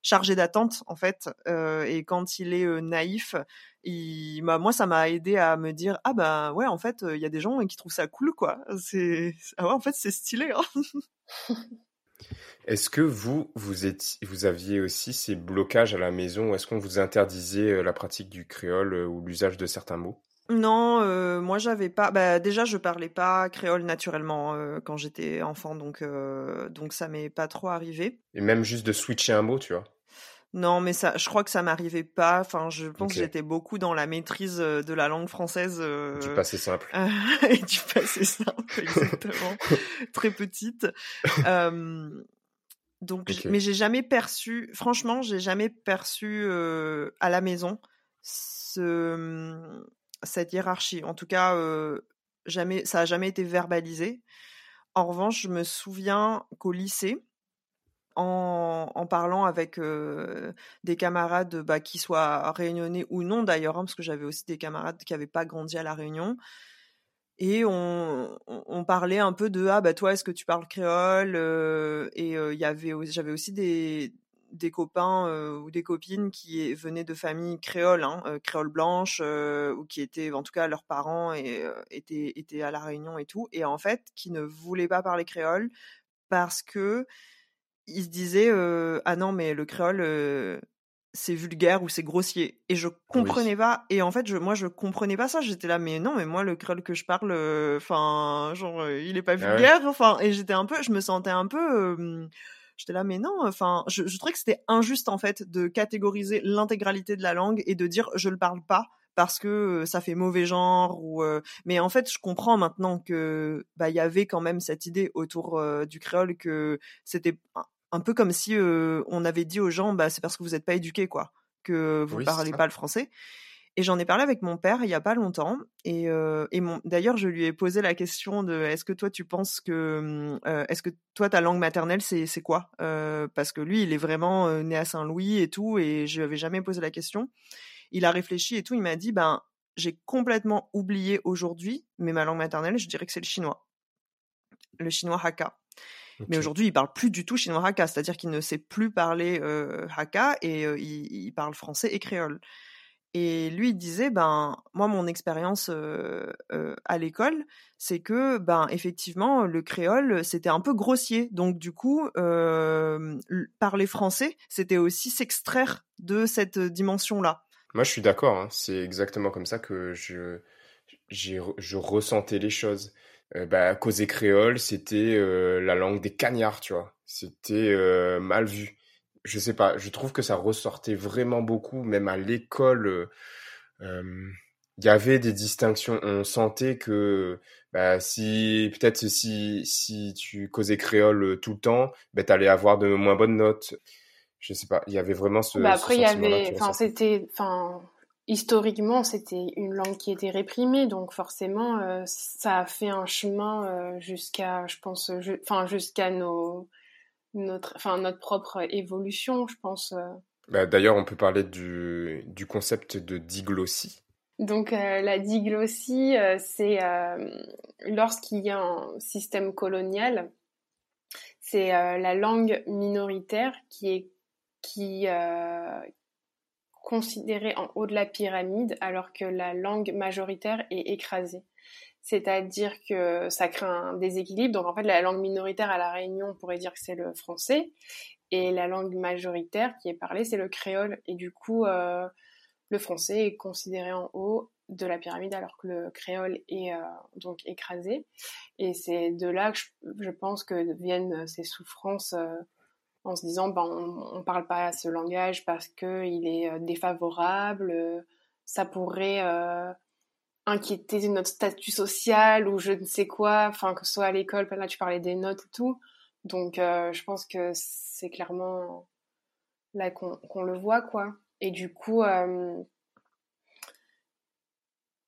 chargé d'attente en fait. et quand il est naïf, il, bah, moi ça m'a aidé à me dire ah bah ouais en fait il y a des gens qui trouvent ça cool quoi. C'est ah ouais en fait c'est stylé. Hein. Est-ce que vous, vous, aviez aussi ces blocages à la maison Est-ce qu'on vous interdisait euh, la pratique du créole euh, ou l'usage de certains mots? Non, euh, moi j'avais pas. Bah, déjà, je parlais pas créole naturellement quand j'étais enfant, donc donc ça m'est pas trop arrivé. Et même juste de switcher un mot, tu vois? Non, mais ça, je crois que ça m'arrivait pas. Enfin, je pense que j'étais beaucoup dans la maîtrise de la langue française. Du passé simple. et du passé simple, exactement. Très petite. Donc, mais j'ai jamais perçu, franchement, j'ai jamais perçu euh, à la maison ce, cette hiérarchie. En tout cas, euh, jamais, ça a jamais été verbalisé. En revanche, je me souviens qu'au lycée, en, parlant avec des camarades, bah, qui soient réunionnais ou non d'ailleurs, hein, parce que j'avais aussi des camarades qui n'avaient pas grandi à la Réunion, et on, parlait un peu de ah bah toi est-ce que tu parles créole et y avait j'avais aussi des copains ou des copines qui venaient de familles créoles hein, créoles blanches ou qui étaient en tout cas leurs parents étaient à la Réunion et tout et en fait qui ne voulaient pas parler créole parce que ils se disaient ah non mais le créole c'est vulgaire ou c'est grossier et je comprenais pas et en fait je moi je comprenais pas ça j'étais là mais non mais moi le créole que je parle euh, enfin genre il est pas ah vulgaire enfin et j'étais un peu je me sentais un peu j'étais là mais non enfin je, je trouvais que c'était injuste en fait de catégoriser l'intégralité de la langue et de dire je le parle pas parce que ça fait mauvais genre ou mais en fait je comprends maintenant que bah il y avait quand même cette idée autour du créole que c'était un peu comme si on avait dit aux gens, bah, c'est parce que vous n'êtes pas éduqués, quoi, que vous ne parlez pas le français. Et j'en ai parlé avec mon père il y a pas longtemps. Et, et d'ailleurs, je lui ai posé la question de est-ce que toi, tu penses que. Est-ce que toi, ta langue maternelle, c'est, c'est quoi? Parce que lui, il est vraiment né à Saint-Louis et tout. Et je lui avais jamais posé la question. Il a réfléchi et tout. Il m'a dit ben, j'ai complètement oublié aujourd'hui, mais ma langue maternelle, je dirais que c'est le chinois. Le chinois Hakka. Mais aujourd'hui, il parle plus du tout chinois Hakka, c'est-à-dire qu'il ne sait plus parler euh, Hakka et il, parle français et créole. Et lui, il disait, ben, moi, mon expérience à l'école, c'est que, ben, effectivement, le créole, c'était un peu grossier. Donc, du coup, parler français, c'était aussi s'extraire de cette dimension-là. Moi, je suis d'accord. Hein. C'est exactement comme ça que je, je ressentais les choses euh, bah, causer créole, c'était euh, la langue des cagnards, tu vois. C'était euh, mal vu. Je sais pas, je trouve que ça ressortait vraiment beaucoup, même à l'école. Il y avait des distinctions. On sentait que bah, si peut-être si si tu causais créole tout le temps, bah, tu allais avoir de moins bonnes notes. Je sais pas, il y avait vraiment ce. Bah après, il y avait, enfin, c'était, enfin, historiquement, c'était une langue qui était réprimée, donc forcément, euh, ça a fait un chemin euh, jusqu'à, je pense, enfin jusqu'à nos, notre, enfin notre propre évolution, je pense. Euh. Bah, D'ailleurs, on peut parler du, du concept de diglossie. Donc la diglossie, c'est lorsqu'il y a un système colonial, c'est la langue minoritaire qui est qui euh, considérée en haut de la pyramide alors que la langue majoritaire est écrasée. C'est-à-dire que ça crée un déséquilibre. Donc en fait, la langue minoritaire à la Réunion, on pourrait dire que c'est le français, et la langue majoritaire qui est parlée, c'est le créole. Et du coup, euh, le français est considéré en haut de la pyramide alors que le créole est euh, donc écrasé. Et c'est de là que je, pense que viennent ces souffrances euh, en se disant ben on, ne parle pas ce langage parce que il est euh, défavorable, ça pourrait inquiéter notre statut social ou je ne sais quoi, enfin que ce soit à l'école, là tu parlais des notes et tout. Donc je pense que c'est clairement là qu'on le voit quoi. Et du coup,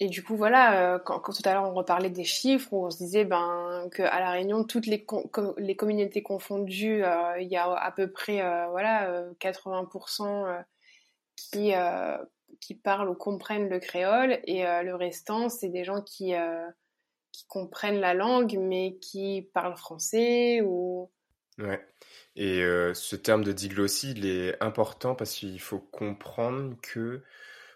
et du coup, voilà, euh, quand, tout à l'heure on reparlait des chiffres, où on se disait ben, qu'à La Réunion, toutes les, les communautés confondues, euh, il y a à peu près euh, voilà, 80% qui, qui parlent ou comprennent le créole, et le restant, c'est des gens qui, qui comprennent la langue, mais qui parlent français ou... Ouais. Et ce terme de diglossie, il est important parce qu'il faut comprendre que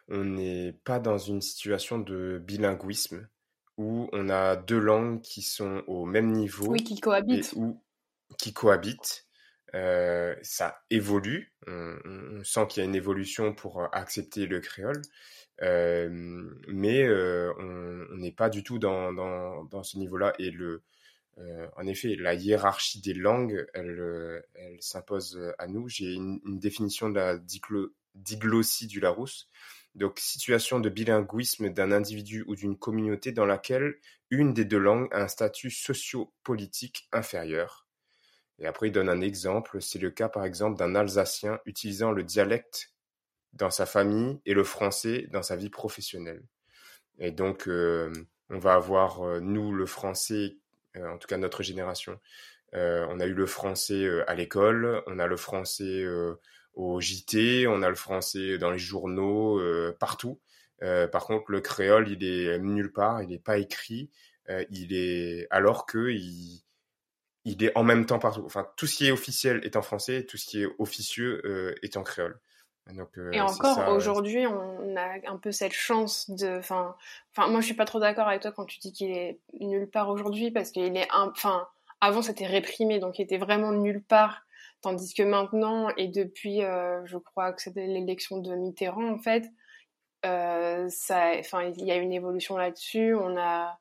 on n'est pas dans une situation de bilinguisme où on a deux langues qui sont au même niveau. Oui, qui cohabitent. Ou qui cohabitent. Euh, ça évolue. On, sent qu'il y a une évolution pour accepter le créole. Euh, mais euh, on n'est pas du tout dans, dans, ce niveau-là. Et le, en effet, la hiérarchie des langues, elle, elle s'impose à nous. J'ai une, une, définition de la diglossie du Larousse donc, situation de bilinguisme d'un individu ou d'une communauté dans laquelle une des deux langues a un statut socio-politique inférieur. Et après, il donne un exemple. C'est le cas, par exemple, d'un Alsacien utilisant le dialecte dans sa famille et le français dans sa vie professionnelle. Et donc, euh, on va avoir, euh, nous, le français, euh, en tout cas notre génération, on a eu le français à l'école, on a le français au JT, on a le français dans les journaux, euh, partout. Euh, par contre, le créole, il est nulle part, il n'est pas écrit, euh, il est alors que il, il est en même temps partout. Enfin, tout ce qui est officiel est en français, tout ce qui est officieux est en créole. Donc, et encore aujourd'hui, on a un peu cette chance de. Enfin, enfin, moi, je suis pas trop d'accord avec toi quand tu dis qu'il est nulle part aujourd'hui parce qu'il est, enfin, avant c'était réprimé, donc il était vraiment nulle part Tandis que maintenant, et depuis, euh, je crois que c'était l'élection de Mitterrand, en fait, euh, ça, enfin, il y a une évolution là-dessus. On a,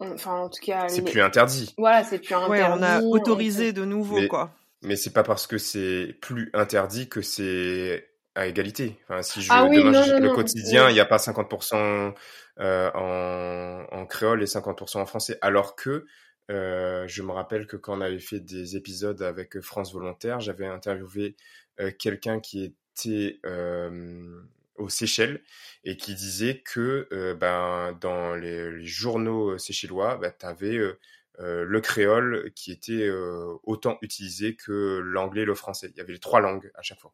enfin, en tout cas, c'est plus interdit. Voilà, c'est plus interdit. Ouais, on a autorisé de nouveau, quoi. Mais c'est pas parce que c'est plus interdit que c'est à égalité. Enfin, si je, ah le quotidien, il n'y a pas 50% euh, en, en créole et 50% en français, alors que euh, je me rappelle que quand on avait fait des épisodes avec France Volontaire, j'avais interviewé euh, quelqu'un qui était euh, aux Seychelles et qui disait que ben, dans les, journaux séchellois, ben, tu avais le créole qui était autant utilisé que l'anglais et le français. Il y avait les trois langues à chaque fois.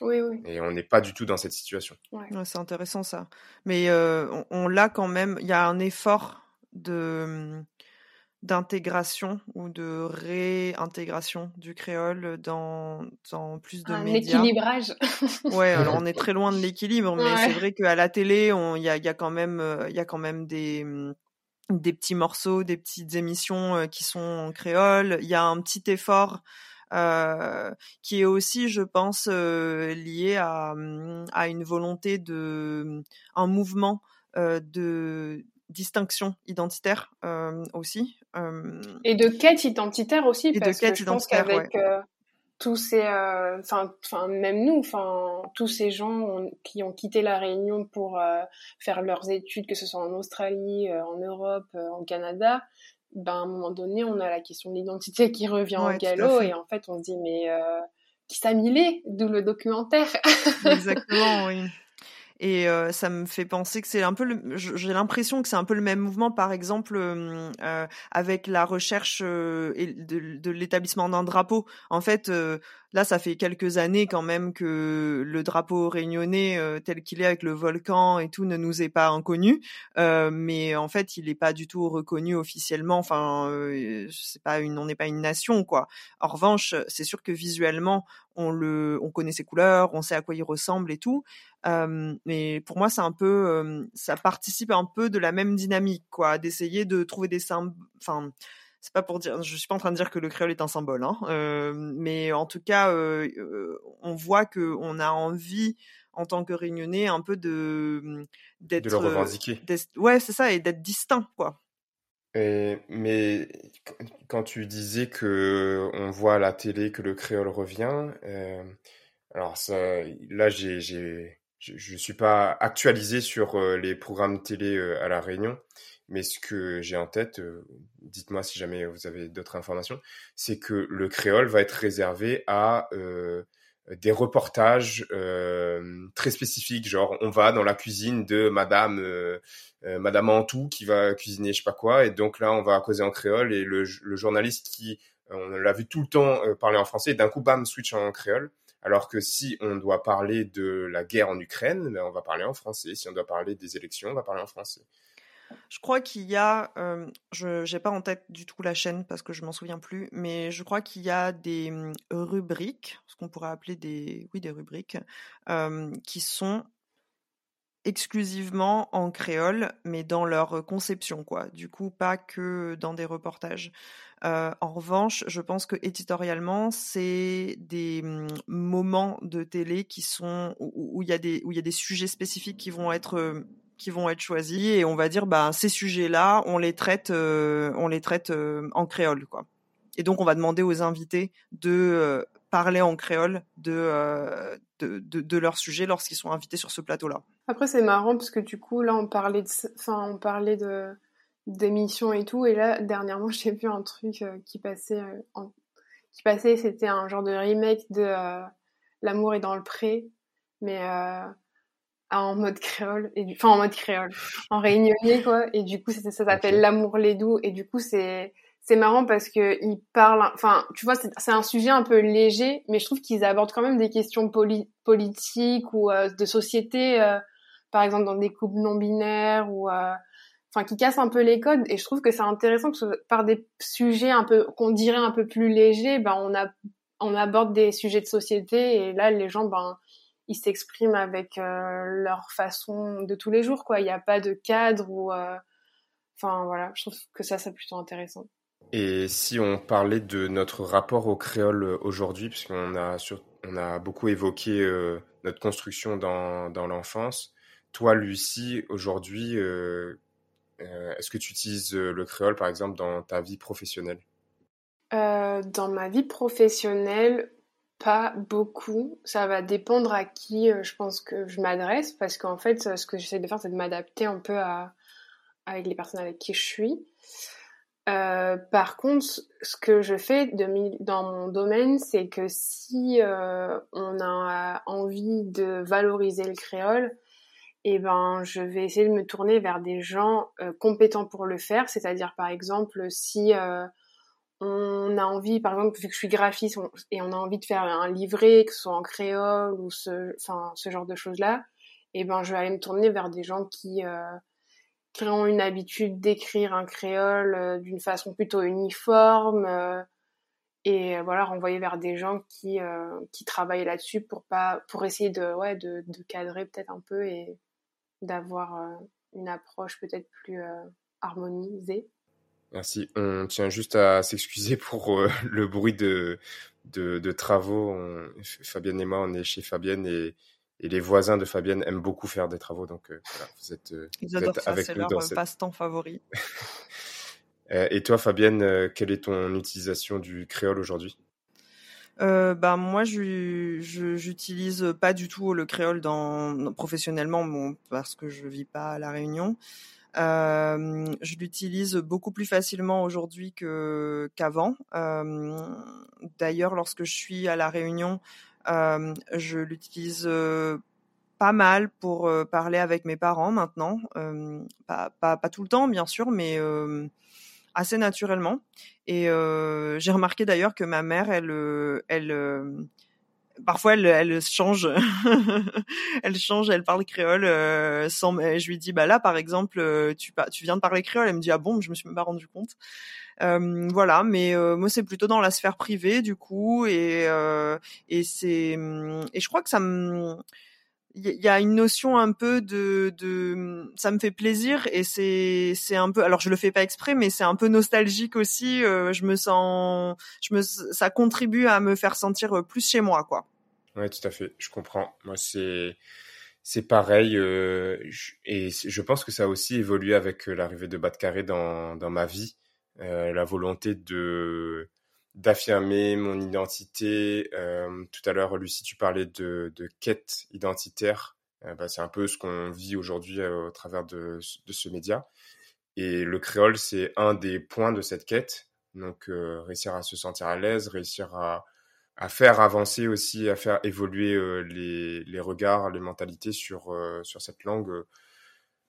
Oui, oui. Et on n'est pas du tout dans cette situation. c'est intéressant ça. Mais on, on l'a quand même, il y a un effort de d'intégration ou de réintégration du créole dans, dans plus de un médias? Un équilibrage. ouais, alors on est très loin de l'équilibre, mais c'est vrai qu'à la télé, il y a, y a, quand même, il y a quand même des mmh, des petits morceaux, des petites émissions qui sont en créole. Il y a un petit effort euh, qui est aussi, je pense, euh, lié à, mmh, à une volonté de, mmh, un mouvement euh, de distinction identitaire euh, aussi. Euh, et de quête identitaire aussi, parce que je pense qu'avec euh, tous ces, enfin, enfin même nous, enfin tous ces gens qui ont quitté la Réunion pour faire leurs études, que ce soit en Australie, en Europe, en Canada, ben à un moment donné, on a la question de l'identité qui revient en galop, et en fait, on se dit mais qui t'a mis d'où le documentaire? Exactement, oui. Et euh, ça me fait penser que c'est un peu, j'ai l'impression que c'est un peu le même mouvement, par exemple, euh, avec la recherche euh, de, de l'établissement d'un drapeau. En fait, Là, ça fait quelques années quand même que le drapeau réunionnais euh, tel qu'il est avec le volcan et tout ne nous est pas inconnu, euh, mais en fait, il n'est pas du tout reconnu officiellement. Enfin, euh, c'est pas une, on n'est pas une nation quoi. En revanche, c'est sûr que visuellement, on le, on connaît ses couleurs, on sait à quoi il ressemble et tout. Euh, mais pour moi, c'est un peu, euh, ça participe un peu de la même dynamique quoi, d'essayer de trouver des symboles, enfin c'est pas pour dire, je suis pas en train de dire que le créole est un symbole, hein, euh, mais en tout cas, euh, euh on voit que on a envie en tant que réunionnais un peu de d'être de le revendiquer. Ouais, c'est ça, et d'être distinct, quoi. Et, mais quand tu disais que on voit à la télé que le créole revient, euh, alors ça, là, j'ai, j'ai, je suis pas actualisé sur les programmes télé à la Réunion, mais ce que j'ai en tête, euh, dites-moi si jamais vous avez d'autres informations, c'est que le créole va être réservé à euh, des reportages euh, très spécifiques, genre on va dans la cuisine de Madame euh, euh, Madame Antou qui va cuisiner je sais pas quoi, et donc là on va causer en créole et le, le journaliste qui on l'a vu tout le temps parler en français, d'un coup bam switch en créole. Alors que si on doit parler de la guerre en Ukraine, ben on va parler en français. Si on doit parler des élections, on va parler en français. Je crois qu'il y a, je n'ai pas en tête du tout la chaîne parce que je m'en souviens plus, mais je crois qu'il y a des mmh, rubriques, ce qu'on pourrait appeler des, oui, des rubriques, qui sont exclusivement en créole, mais dans leur conception, quoi. Du coup, pas que dans des reportages. en revanche, je pense que éditorialement, c'est des mmh, moments de télé qui sont où il y a des où il y a des sujets spécifiques qui vont être qui vont être choisis et on va dire bah ces sujets-là, on les traite euh, on les traite euh, en créole quoi. Et donc on va demander aux invités de euh, parler en créole de, de, de, leur sujet lorsqu'ils sont invités sur ce plateau-là. Après c'est marrant parce que du coup là on parlait de enfin on parlait de d'émissions et tout et là dernièrement j'ai vu un truc qui passait qui passait c'était un genre de remake de L'amour est dans le pré mais en mode créole et du enfin en mode créole en réunionnais quoi. Et du coup ça s'appelle l'amour les doux. Et du coup c'est c'est marrant parce que ils parlent enfin tu vois c'est un sujet un peu léger mais je trouve qu'ils abordent quand même des questions politiques ou euh, de société euh, par exemple dans des couples non binaires ou euh, enfin qui cassent un peu les codes. Et je trouve que c'est intéressant parce que par des sujets un peu qu'on dirait un peu plus légers ben on a on aborde des sujets de société. Et là les gens ben ils s'expriment avec euh, leur façon de tous les jours, quoi. Il n'y a pas de cadre ou, euh, enfin voilà, je trouve que ça c'est plutôt intéressant. Et si on parlait de notre rapport au créole aujourd'hui, puisqu'on a sur... on a beaucoup évoqué euh, notre construction dans, dans l'enfance, toi Lucie, aujourd'hui, est-ce que tu utilises le créole par exemple dans ta vie professionnelle? Dans ma vie professionnelle, pas beaucoup. Ça va dépendre à qui euh, je pense que je m'adresse parce qu'en fait, ce que j'essaie de faire, c'est de m'adapter un peu à, avec les personnes avec qui je suis. Euh, par contre, ce que je fais de, dans mon domaine, c'est que si euh, on a envie de valoriser le créole, eh ben, je vais essayer de me tourner vers des gens compétents pour le faire. C'est-à-dire, par exemple, si on a envie, par exemple, vu que je suis graphiste et on a envie de faire un livret, que ce soit en créole ou ce, genre de choses-là, et eh ben, je vais aller me tourner vers des gens qui, euh, ont une habitude d'écrire un créole euh, d'une façon plutôt uniforme, euh, et voilà, renvoyer vers des gens qui, travaillent là-dessus pour pour essayer de, ouais, de cadrer peut-être un peu et d'avoir une approche peut-être plus harmonisée. Merci. On tient juste à s'excuser pour euh, le bruit de, de, de travaux. Fabienne et moi, on est chez Fabienne et, et, les voisins de Fabienne aiment beaucoup faire des travaux. Donc, euh, voilà, vous êtes, euh, Ils adorent ça, avec nous passe-temps favori. et toi, Fabienne, quelle est ton utilisation du créole aujourd'hui? Euh, bah moi j'utilise pas du tout le créole dans professionnellement bon, parce que je vis pas à la Réunion euh, je l'utilise beaucoup plus facilement aujourd'hui que qu'avant. Euh, D'ailleurs, lorsque je suis à la Réunion, euh, je l'utilise pas mal pour parler avec mes parents maintenant. Pas, pas, pas, tout le temps, bien sûr, mais assez naturellement. Et j'ai remarqué d'ailleurs que ma mère, elle, elle parfois elle, elle change, elle change, elle parle créole euh, sans. Je lui dis bah là par exemple euh, tu tu viens de parler créole, elle me dit ah bon, je me suis même pas rendu compte. Euh, voilà, mais euh, moi c'est plutôt dans la sphère privée du coup et et c'est et je crois que ça me il y a une notion un peu de, ça me fait plaisir et c'est c'est un peu alors je le fais pas exprès mais c'est un peu nostalgique aussi euh, je me sens je me ça contribue à me faire sentir plus chez moi quoi. Ouais tout à fait je comprends. Moi c'est c'est pareil euh, et je pense que ça a aussi évolué avec euh, l'arrivée de Bas Carré dans dans ma vie la volonté de d'affirmer mon identité. Euh, tout à l'heure, Lucie, tu parlais de, quête identitaire. Euh, bah, c'est un peu ce qu'on vit aujourd'hui euh, au travers de, ce média. Et le créole, c'est un des points de cette quête. Donc, réussir à se sentir à l'aise, réussir à, faire avancer aussi, à faire évoluer les, regards, les mentalités sur, sur cette langue.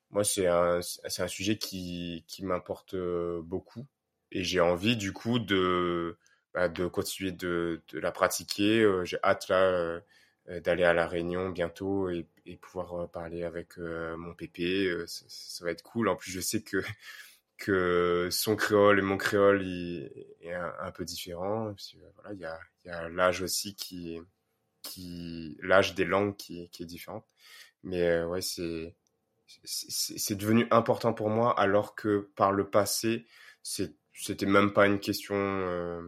moi, c'est un, un sujet qui, qui m'importe beaucoup. Et j'ai envie, du coup, de, bah, de continuer de, de la pratiquer. Euh, j'ai hâte là euh, d'aller à la Réunion bientôt et, et pouvoir euh, parler avec mon pépé. Ça, ça, va être cool. En plus, je sais que que son créole et mon créole il, est un, peu différent. voilà, il y a, y a l'âge aussi qui qui l'âge des langues qui, qui est différent. Mais ouais, c'est c'est devenu important pour moi alors que par le passé, c'était même pas une question euh,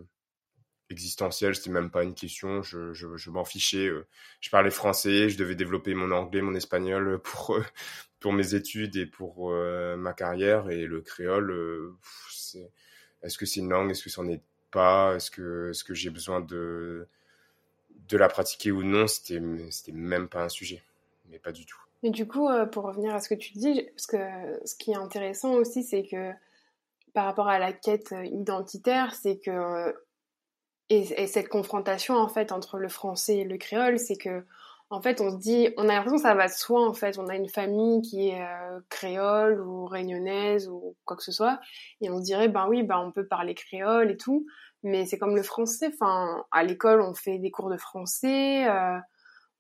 existentielle, c'était même pas une question, je, m'en fichais. Euh. Je parlais français, je devais développer mon anglais, mon espagnol pour, euh, pour mes études et pour euh, ma carrière. Et le créole, est-ce que c'est une langue, est-ce que c'en est pas, est-ce que, que j'ai besoin de, de la pratiquer ou non, c'était, c'était même pas un sujet, mais pas du tout. Mais du coup, pour revenir à ce que tu dis, parce que ce qui est intéressant aussi, c'est que par rapport à la quête identitaire, c'est que et, cette confrontation en fait entre le français et le créole, c'est que en fait on se dit, on a l'impression que ça va de soi en fait. On a une famille qui est euh, créole ou réunionnaise ou quoi que ce soit, et on se dirait ben oui, ben on peut parler créole et tout, mais c'est comme le français. Enfin, à l'école on fait des cours de français. Euh,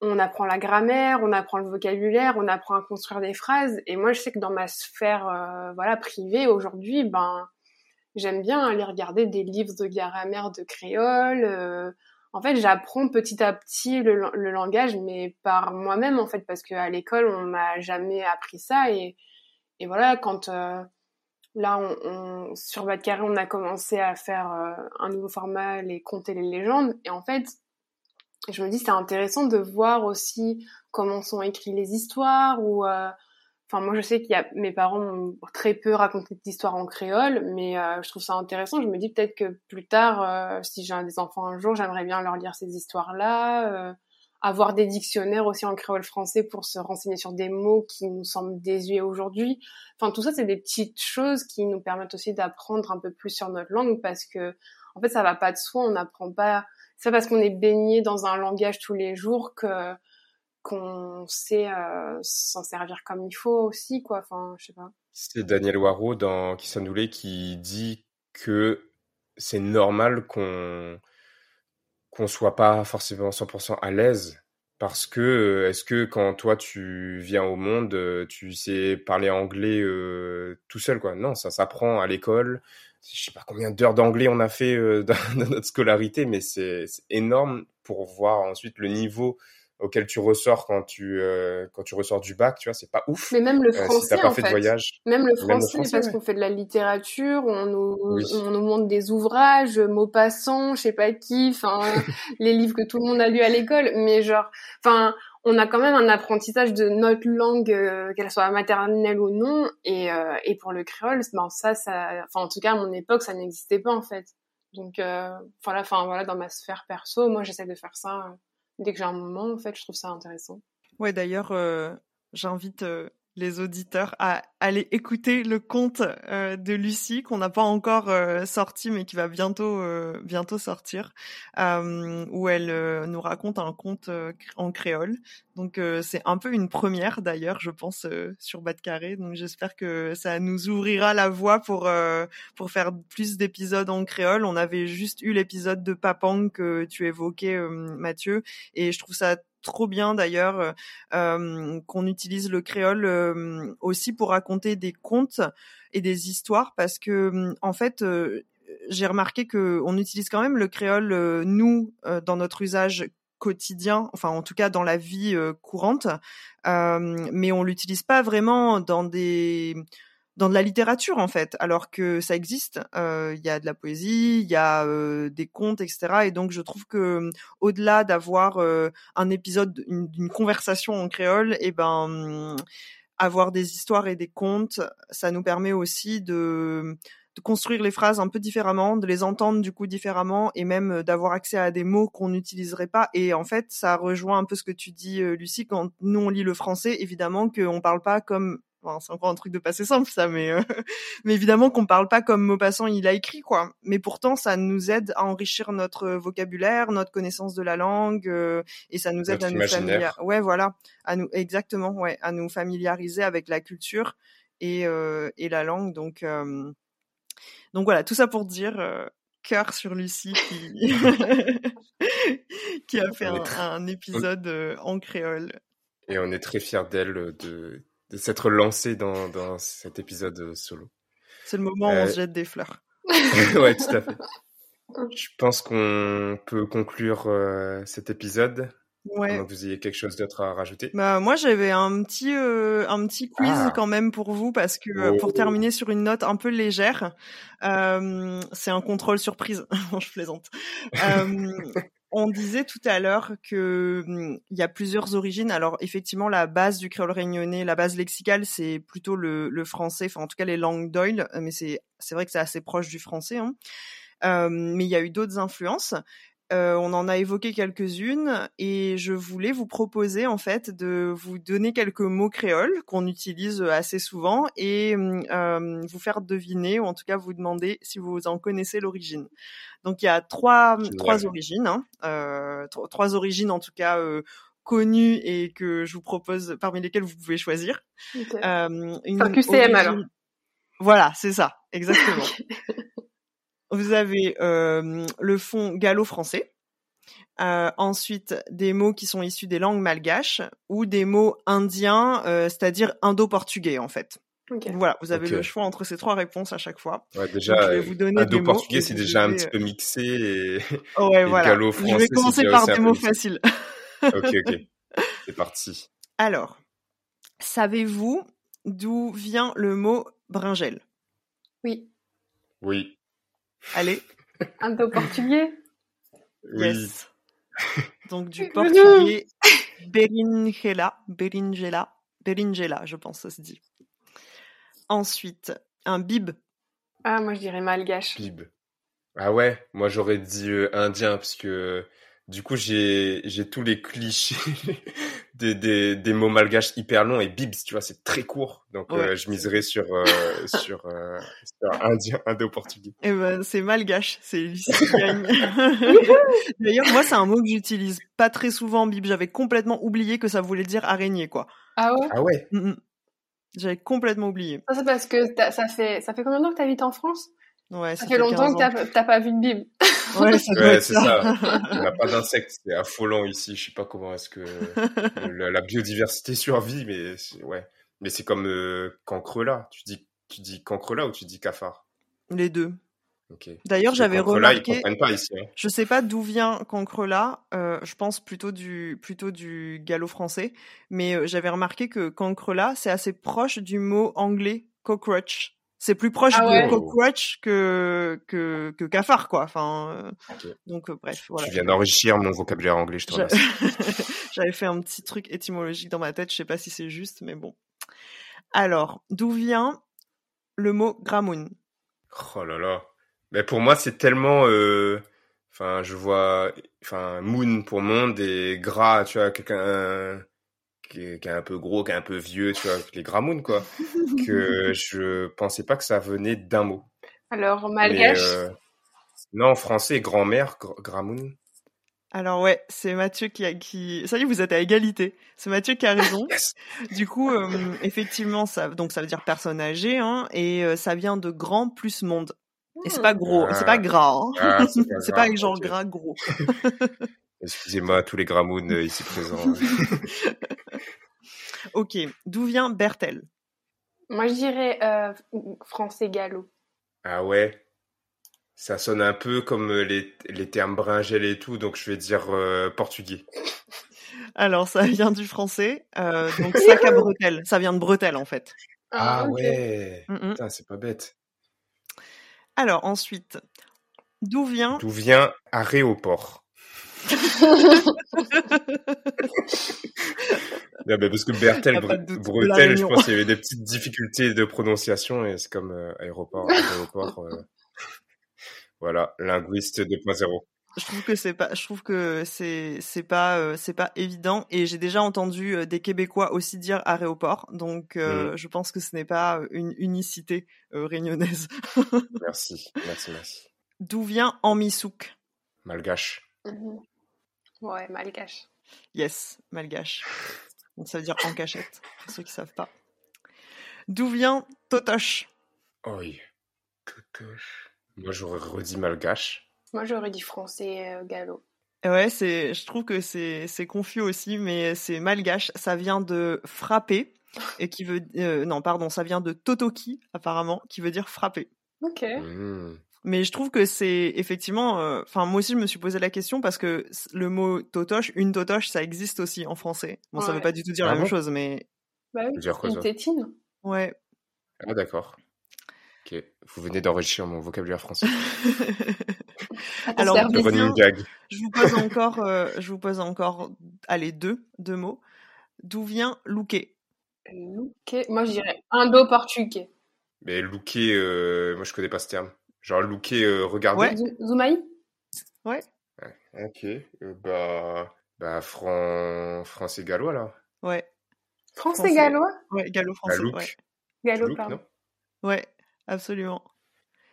on apprend la grammaire, on apprend le vocabulaire, on apprend à construire des phrases. Et moi, je sais que dans ma sphère, euh, voilà, privée aujourd'hui, ben, J'aime bien aller regarder des livres de grammaire de créole. Euh, en fait, j'apprends petit à petit le, langage, mais par moi-même en fait, parce qu'à l'école on m'a jamais appris ça et, voilà quand euh, là sur Carré on a commencé à faire euh, un nouveau format les contes et les légendes et en fait je me dis c'est intéressant de voir aussi comment sont écrites les histoires ou Enfin, moi, je sais qu'il y a mes parents ont très peu raconté d'histoires en créole, mais euh, je trouve ça intéressant. Je me dis peut-être que plus tard, euh, si j'ai des enfants un jour, j'aimerais bien leur lire ces histoires-là, euh, avoir des dictionnaires aussi en créole français pour se renseigner sur des mots qui nous semblent désuets aujourd'hui. Enfin, tout ça, c'est des petites choses qui nous permettent aussi d'apprendre un peu plus sur notre langue parce que, en fait, ça va pas de soi. On n'apprend pas. C'est pas parce qu'on est baigné dans un langage tous les jours que qu'on sait euh, s'en servir comme il faut aussi, quoi. Je sais pas. C'est Daniel Waro dans Qui qui dit que c'est normal qu'on qu'on soit pas forcément 100% à l'aise parce que euh, est-ce que quand toi tu viens au monde, euh, tu sais parler anglais tout seul quoi? Non, ça s'apprend à l'école. Je sais pas combien d'heures d'anglais on a fait dans, notre scolarité, mais c'est énorme pour voir ensuite le niveau auquel tu ressors quand tu euh, quand tu ressors du bac, tu vois, c'est pas ouf. Mais même le français, euh, si t'as pas fait, de voyage. Même le français, parce qu'on fait de la littérature, on nous on nous montre des ouvrages, Maupassant, je sais pas qui, enfin les livres que tout le monde a lu à l'école, mais genre, enfin on a quand même un apprentissage de notre langue, euh, qu'elle soit maternelle ou non, et, euh, et pour le créole, ben ça, ça, enfin en tout cas à mon époque, ça n'existait pas en fait. Donc voilà, enfin voilà, dans ma sphère perso, moi j'essaie de faire ça dès que j'ai un moment, en fait, je trouve ça intéressant. Ouais, d'ailleurs, euh, j'invite euh, les auditeurs à aller écouter le conte euh, de Lucie qu'on n'a pas encore euh, sorti mais qui va bientôt euh, bientôt sortir où elle nous raconte un conte en créole. Donc c'est un peu une première d'ailleurs je pense sur Bas de Carré. Donc j'espère que ça nous ouvrira la voie pour pour faire plus d'épisodes en créole. On avait juste eu l'épisode de Papang que tu évoquais Mathieu et je trouve ça trop bien d'ailleurs euh, euh, qu'on utilise le créole euh, aussi pour raconter des contes et des histoires parce que en fait j'ai remarqué que on utilise quand même le créole nous dans notre usage quotidien, enfin en tout cas dans la vie courante, mais on l'utilise pas vraiment dans des dans de la littérature en fait, alors que ça existe. Il y a de la poésie, il y a des contes, etc. Et donc je trouve que mmh, au-delà d'avoir un épisode d'une conversation en créole, et eh ben mmh, avoir des histoires et des contes, ça nous permet aussi de de construire les phrases un peu différemment, de les entendre du coup différemment et même d'avoir accès à des mots qu'on n'utiliserait pas. Et en fait, ça rejoint un peu ce que tu dis, Lucie, quand nous on lit le français, évidemment qu'on parle pas comme c'est encore un truc de passé simple ça, mais euh, mais évidemment qu'on parle pas comme Maupassant il a écrit quoi. Mais pourtant ça nous aide à enrichir notre vocabulaire, notre connaissance de la langue euh, et ça nous aide à nous familiariser. Ouais voilà, à nous exactement ouais, à nous familiariser avec la culture et euh, et la langue. Donc donc voilà tout ça pour dire cœur sur Lucie qui qui a fait un, un épisode en créole. Et on est très fiers d'elle de de s'être lancé dans, dans cet épisode euh, solo. C'est le moment où on se euh, jette des fleurs. ouais, tout à fait. Je pense qu'on peut conclure euh, cet épisode. Ouais. que vous ayez quelque chose d'autre à rajouter. Bah moi j'avais un petit un petit quiz ah. quand même pour vous parce que pour oh. terminer sur une note un peu légère, c'est un contrôle surprise. je plaisante. On disait tout à l'heure que mmh, il y a plusieurs origines. Alors effectivement, la base du créole réunionnais, la base lexicale, c'est plutôt le, français, enfin en tout cas les langues d'oil, mais c'est c'est vrai que c'est assez proche du français. Hein. mais il y a eu d'autres influences. Euh, on en a évoqué quelques-unes et je voulais vous proposer en fait de vous donner quelques mots créoles qu'on utilise assez souvent et euh, vous faire deviner ou en tout cas vous demander si vous en connaissez l'origine. Donc il y a trois trois origines, hein, euh, trois origines en tout cas connues et que je vous propose parmi lesquelles vous pouvez choisir. une QCM alors. Voilà, c'est ça, exactement. Vous avez euh, le fond gallo-français. Euh, ensuite, des mots qui sont issus des langues malgaches ou des mots indiens, euh, c'est-à-dire indo-portugais en fait. Voilà, vous avez le choix entre ces trois réponses à chaque fois. Ouais, déjà, indo-portugais, c'est déjà un petit peu mixé et, ouais, gallo-français. Je vais commencer par des mots faciles. ok, ok. C'est parti. Alors, savez-vous d'où vient le mot bringel? Oui. Oui. Allez. Indo-portugais Yes. Donc du portugais berinjela, berinjela, berinjela, je pense ça se dit. Ensuite, un bib. Ah, moi je dirais malgache. Bib. Ah ouais, moi j'aurais dit euh, indien parce que du coup, j'ai j'ai tous les clichés des, des, des mots malgaches hyper longs et bibs, tu vois, c'est très court. Donc, euh, je miserais sur euh, sur, euh, sur indien, indo-portugais. Eh ben, c'est malgache, c'est lui gagne. D'ailleurs, moi, c'est un mot que j'utilise pas très souvent, bib. J'avais complètement oublié que ça voulait dire araignée, quoi. Ah ouais? Ah ouais? Mm, mm. J'avais complètement oublié. Ça, c'est parce que ça fait ça fait combien de temps que tu habites en France? Ouais, ça, fait, longtemps que t'as pas vu de bib. Ouais, c'est ça. On n'a pas d'insectes, c'est affolant ici. Je sais pas comment est-ce que la, biodiversité survit, mais ouais. Mais c'est comme euh, cancrela. Tu dis, tu dis cancrela ou tu dis cafard Les deux. D'ailleurs, j'avais remarqué. Pas ici, hein. Je sais pas d'où vient cancrela. Euh, je pense plutôt du plutôt du gallo français, mais euh, j'avais remarqué que cancrela c'est assez proche du mot anglais cockroach. C'est plus proche ah de cockroach que, que, que cafard, quoi. Enfin, euh, donc euh, bref, voilà. Tu viens d'enrichir mon vocabulaire anglais, je te remercie. J'avais fait un petit truc étymologique dans ma tête, je sais pas si c'est juste, mais bon. Alors, d'où vient le mot gramoun? Oh là là. Mais pour moi, c'est tellement. Euh... Enfin, je vois. Enfin, moon pour monde et gras, tu vois, quelqu'un qui est, qui est un peu gros, qui est un peu vieux, tu vois, les Gramoun, quoi, que je pensais pas que ça venait d'un mot. Alors, malgache? euh, non, en français, grand-mère, gr- Gramoun. Alors ouais, c'est Mathieu qui a qui. Ça y est, vous êtes à égalité. C'est Mathieu qui a raison. Yes. Du coup, euh, effectivement, ça donc ça veut dire personne âgée, hein, et euh, ça vient de grand plus monde. Et c'est pas gros, Ah. c'est pas gras. hein. Ah, c'est pas pas genre gras gros. Excusez-moi, tous les Gramoun euh, ici présents. Ok, d'où vient Bertel? Moi, je dirais euh, français gallo. ah ouais? Ça sonne un peu comme euh, les, les termes bringel et tout, donc je vais dire euh, portugais. Alors ça vient du français, euh, donc sac à bretelles. Ça vient de bretelles en fait. Ah, ok. ouais Mm, mm. Putain, c'est pas bête. Alors ensuite, d'où vient D'où vient aéroport Non, mais parce que Bertel, Bretel, je pense qu'il y avait des petites difficultés de prononciation et c'est comme euh, aéroport, aéroport. euh, Voilà, linguiste 2.0. Je trouve que c'est pas, je trouve que c'est c'est pas euh, c'est pas évident et j'ai déjà entendu euh, des Québécois aussi dire aéroport, donc euh, je pense que ce n'est pas une unicité euh, réunionnaise. Merci, merci, merci. D'où vient Amisouk? Malgache. Mhm. Ouais, malgache. Yes, malgache. Donc ça veut dire en cachette pour ceux qui savent pas. D'où vient Totoche? Oi. Totoche. Moi, j'aurais redit malgache. Moi, j'aurais dit français euh, gallo. Ouais, c'est, je trouve que c'est, c'est confus aussi, mais c'est malgache. Ça vient de frapper et qui veut, euh, non, pardon, ça vient de totoki apparemment, qui veut dire frapper. Ok. Hmm. Mais je trouve que c'est effectivement, euh, enfin moi aussi je me suis posé la question parce que le mot totoche, une totoche, ça existe aussi en français. Bon, ça Ouais. veut pas du tout dire Ah la même chose, mais Bah Ça oui, veut dire quoi, une ça? tétine. ouais. Ah, d'accord. Ok. Vous venez d'enrichir mon vocabulaire français. Alors, Alors. Je vous pose encore, euh, je vous pose encore, allez deux, deux mots. D'où vient looker Ok. Moi, je dirais indo-portugais. Mais looker, euh, moi, je connais pas ce terme. Genre looker, euh, regarder. Ouais. Zou- Zoumaï? Ok. Euh, bah, bah, fran... français gallois, là. Ouais, Français gallois? Ouais, gallo français. look. ouais. Gallo, Look, pardon. Ouais, absolument.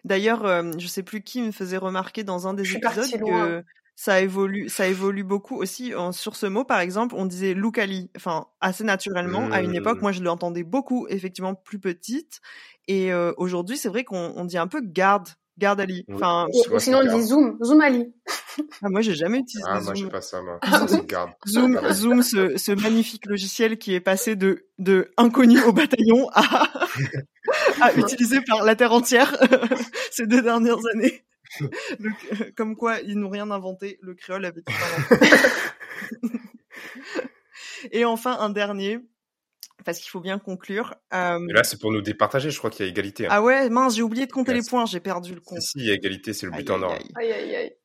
D'ailleurs, euh, je sais plus qui me faisait remarquer dans un des Je suis épisodes que loin. Ça évolue, ça évolue beaucoup aussi. En- sur ce mot, par exemple, on disait Lucali, enfin assez naturellement. À une époque, Mm. moi, je l'entendais beaucoup, effectivement, plus petite. Et euh, aujourd'hui, c'est vrai qu'on on dit un peu garde, garde Ali. Oui. Enfin, Ou- Soit ou sinon, on dit garde. Zoom. Zoomali. ah, moi, j'ai jamais utilisé Ah, moi, je Zoom. sais pas ça, moi. Ah, C'est garde. Zoom, Ah. Zoom, ce, ce magnifique logiciel qui est passé de, de inconnu au bataillon à, à utilisé par la terre entière ces deux dernières années. Euh, comme quoi, ils n'ont rien inventé, le créole avait tout inventé. Et enfin, un dernier, parce qu'il faut bien conclure. euh, Et là, c'est pour nous départager. Je crois qu'il y a égalité. hein. Ah ouais, mince, j'ai oublié de compter les points, j'ai perdu le compte. Si, il y a égalité, c'est le but Aïe, en or. aïe, aïe. Aïe, aïe, aïe.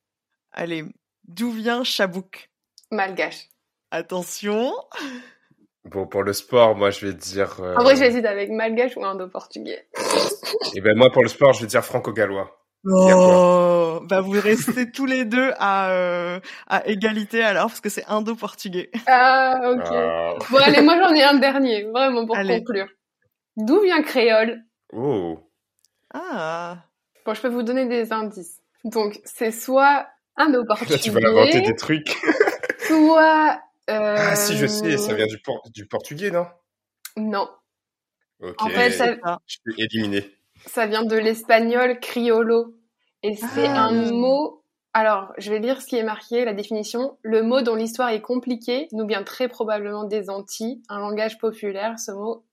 Allez, d'où vient Chabouk? Malgache. Attention. Bon, pour le sport, moi, je vais dire. euh, En vrai, j'hésite avec malgache ou indo-portugais. Et ben, moi, pour le sport, je vais dire franco-gallois. Oh, bah vous restez tous les deux à, euh, à égalité alors parce que c'est indo-portugais. Ah, ok. Ah, Bon, allez, moi, j'en ai un dernier, vraiment, pour Allez. conclure. D'où vient créole? Oh. Ah, Bon, je peux vous donner des indices. Donc, c'est soit indo-portugais, Là, tu vas inventer des trucs. soit... euh, Ah, si, je sais, ça vient du, por- du portugais, non? Non. Ok. En fait, ça- c'est ça. Je suis éliminé. Ça vient de l'espagnol criollo. Et c'est Ah. un mot. Alors, je vais lire ce qui est marqué, la définition. Le mot dont l'histoire est compliquée nous vient très probablement des Antilles, un langage populaire. Ce mot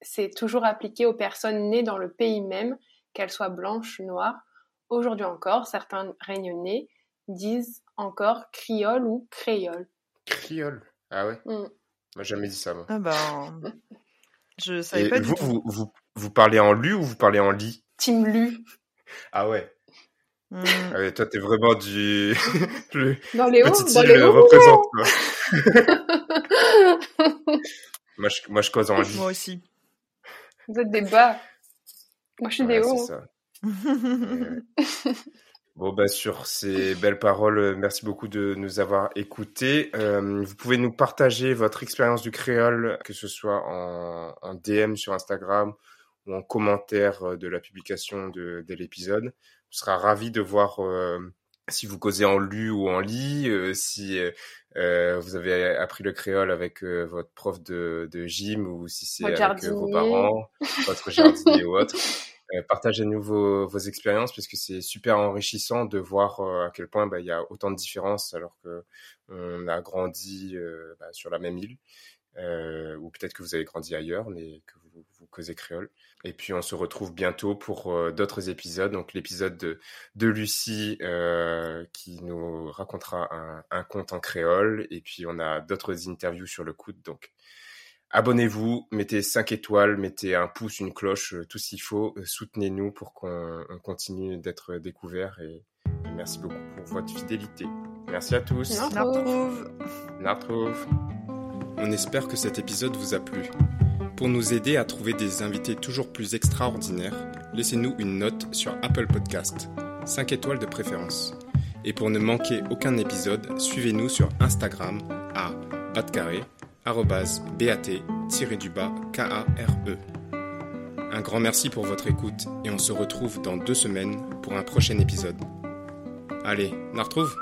s'est toujours appliqué aux personnes nées dans le pays même, qu'elles soient blanches, noires. Aujourd'hui encore, certains réunionnais disent encore criole ou créole. Créole. Ah ouais. Moi, j'ai jamais dit ça, moi. Ah ben, je savais Et pas du vous, tout. vous, vous, vous parlez en lu ou vous parlez en lit? Tim Lu. Ah ouais. Hmm. Ah ouais, toi, t'es vraiment du... le Dans les hauts, dans les hauts. représente, moi, je, moi, je cause en lit. Moi aussi. Vous êtes des bas. Moi, je suis Ouais, des c'est hauts. ça. Euh, Bon, bah, sur ces belles paroles, euh, merci beaucoup de nous avoir écoutés. Euh, vous pouvez nous partager votre expérience du créole, que ce soit en, en, DM sur Instagram ou en commentaire euh, de la publication de, de l'épisode. On sera ravi de voir euh, si vous causez en lu ou en lit, euh, si euh, vous avez appris le créole avec votre prof de, de gym ou si c'est avec vos parents, votre jardinier ou autre. Partagez-nous vos, vos expériences puisque c'est super enrichissant de voir à quel point bah, il y a autant de différences alors que on a grandi bah, sur la même île ou peut-être que vous avez grandi ailleurs mais que vous, vous causez créole. Et puis on se retrouve bientôt pour d'autres épisodes. Donc l'épisode de, de Lucie qui nous racontera un, un conte en créole. Et puis on a d'autres interviews sur le coude. Donc Abonnez-vous, mettez 5 étoiles, mettez un pouce, une cloche, euh, tout ce qu'il faut. Euh, soutenez-nous pour qu'on continue d'être découverts et, merci beaucoup pour votre fidélité. Merci à tous. Nartrouve. On espère que cet épisode vous a plu. Pour nous aider à trouver des invités toujours plus extraordinaires, laissez-nous une note sur Apple Podcast, 5 étoiles de préférence. Et pour ne manquer aucun épisode, suivez-nous sur Instagram à batcarré bat-kare. Un grand merci pour votre écoute et on se retrouve dans deux semaines pour un prochain épisode. Allez, on retrouve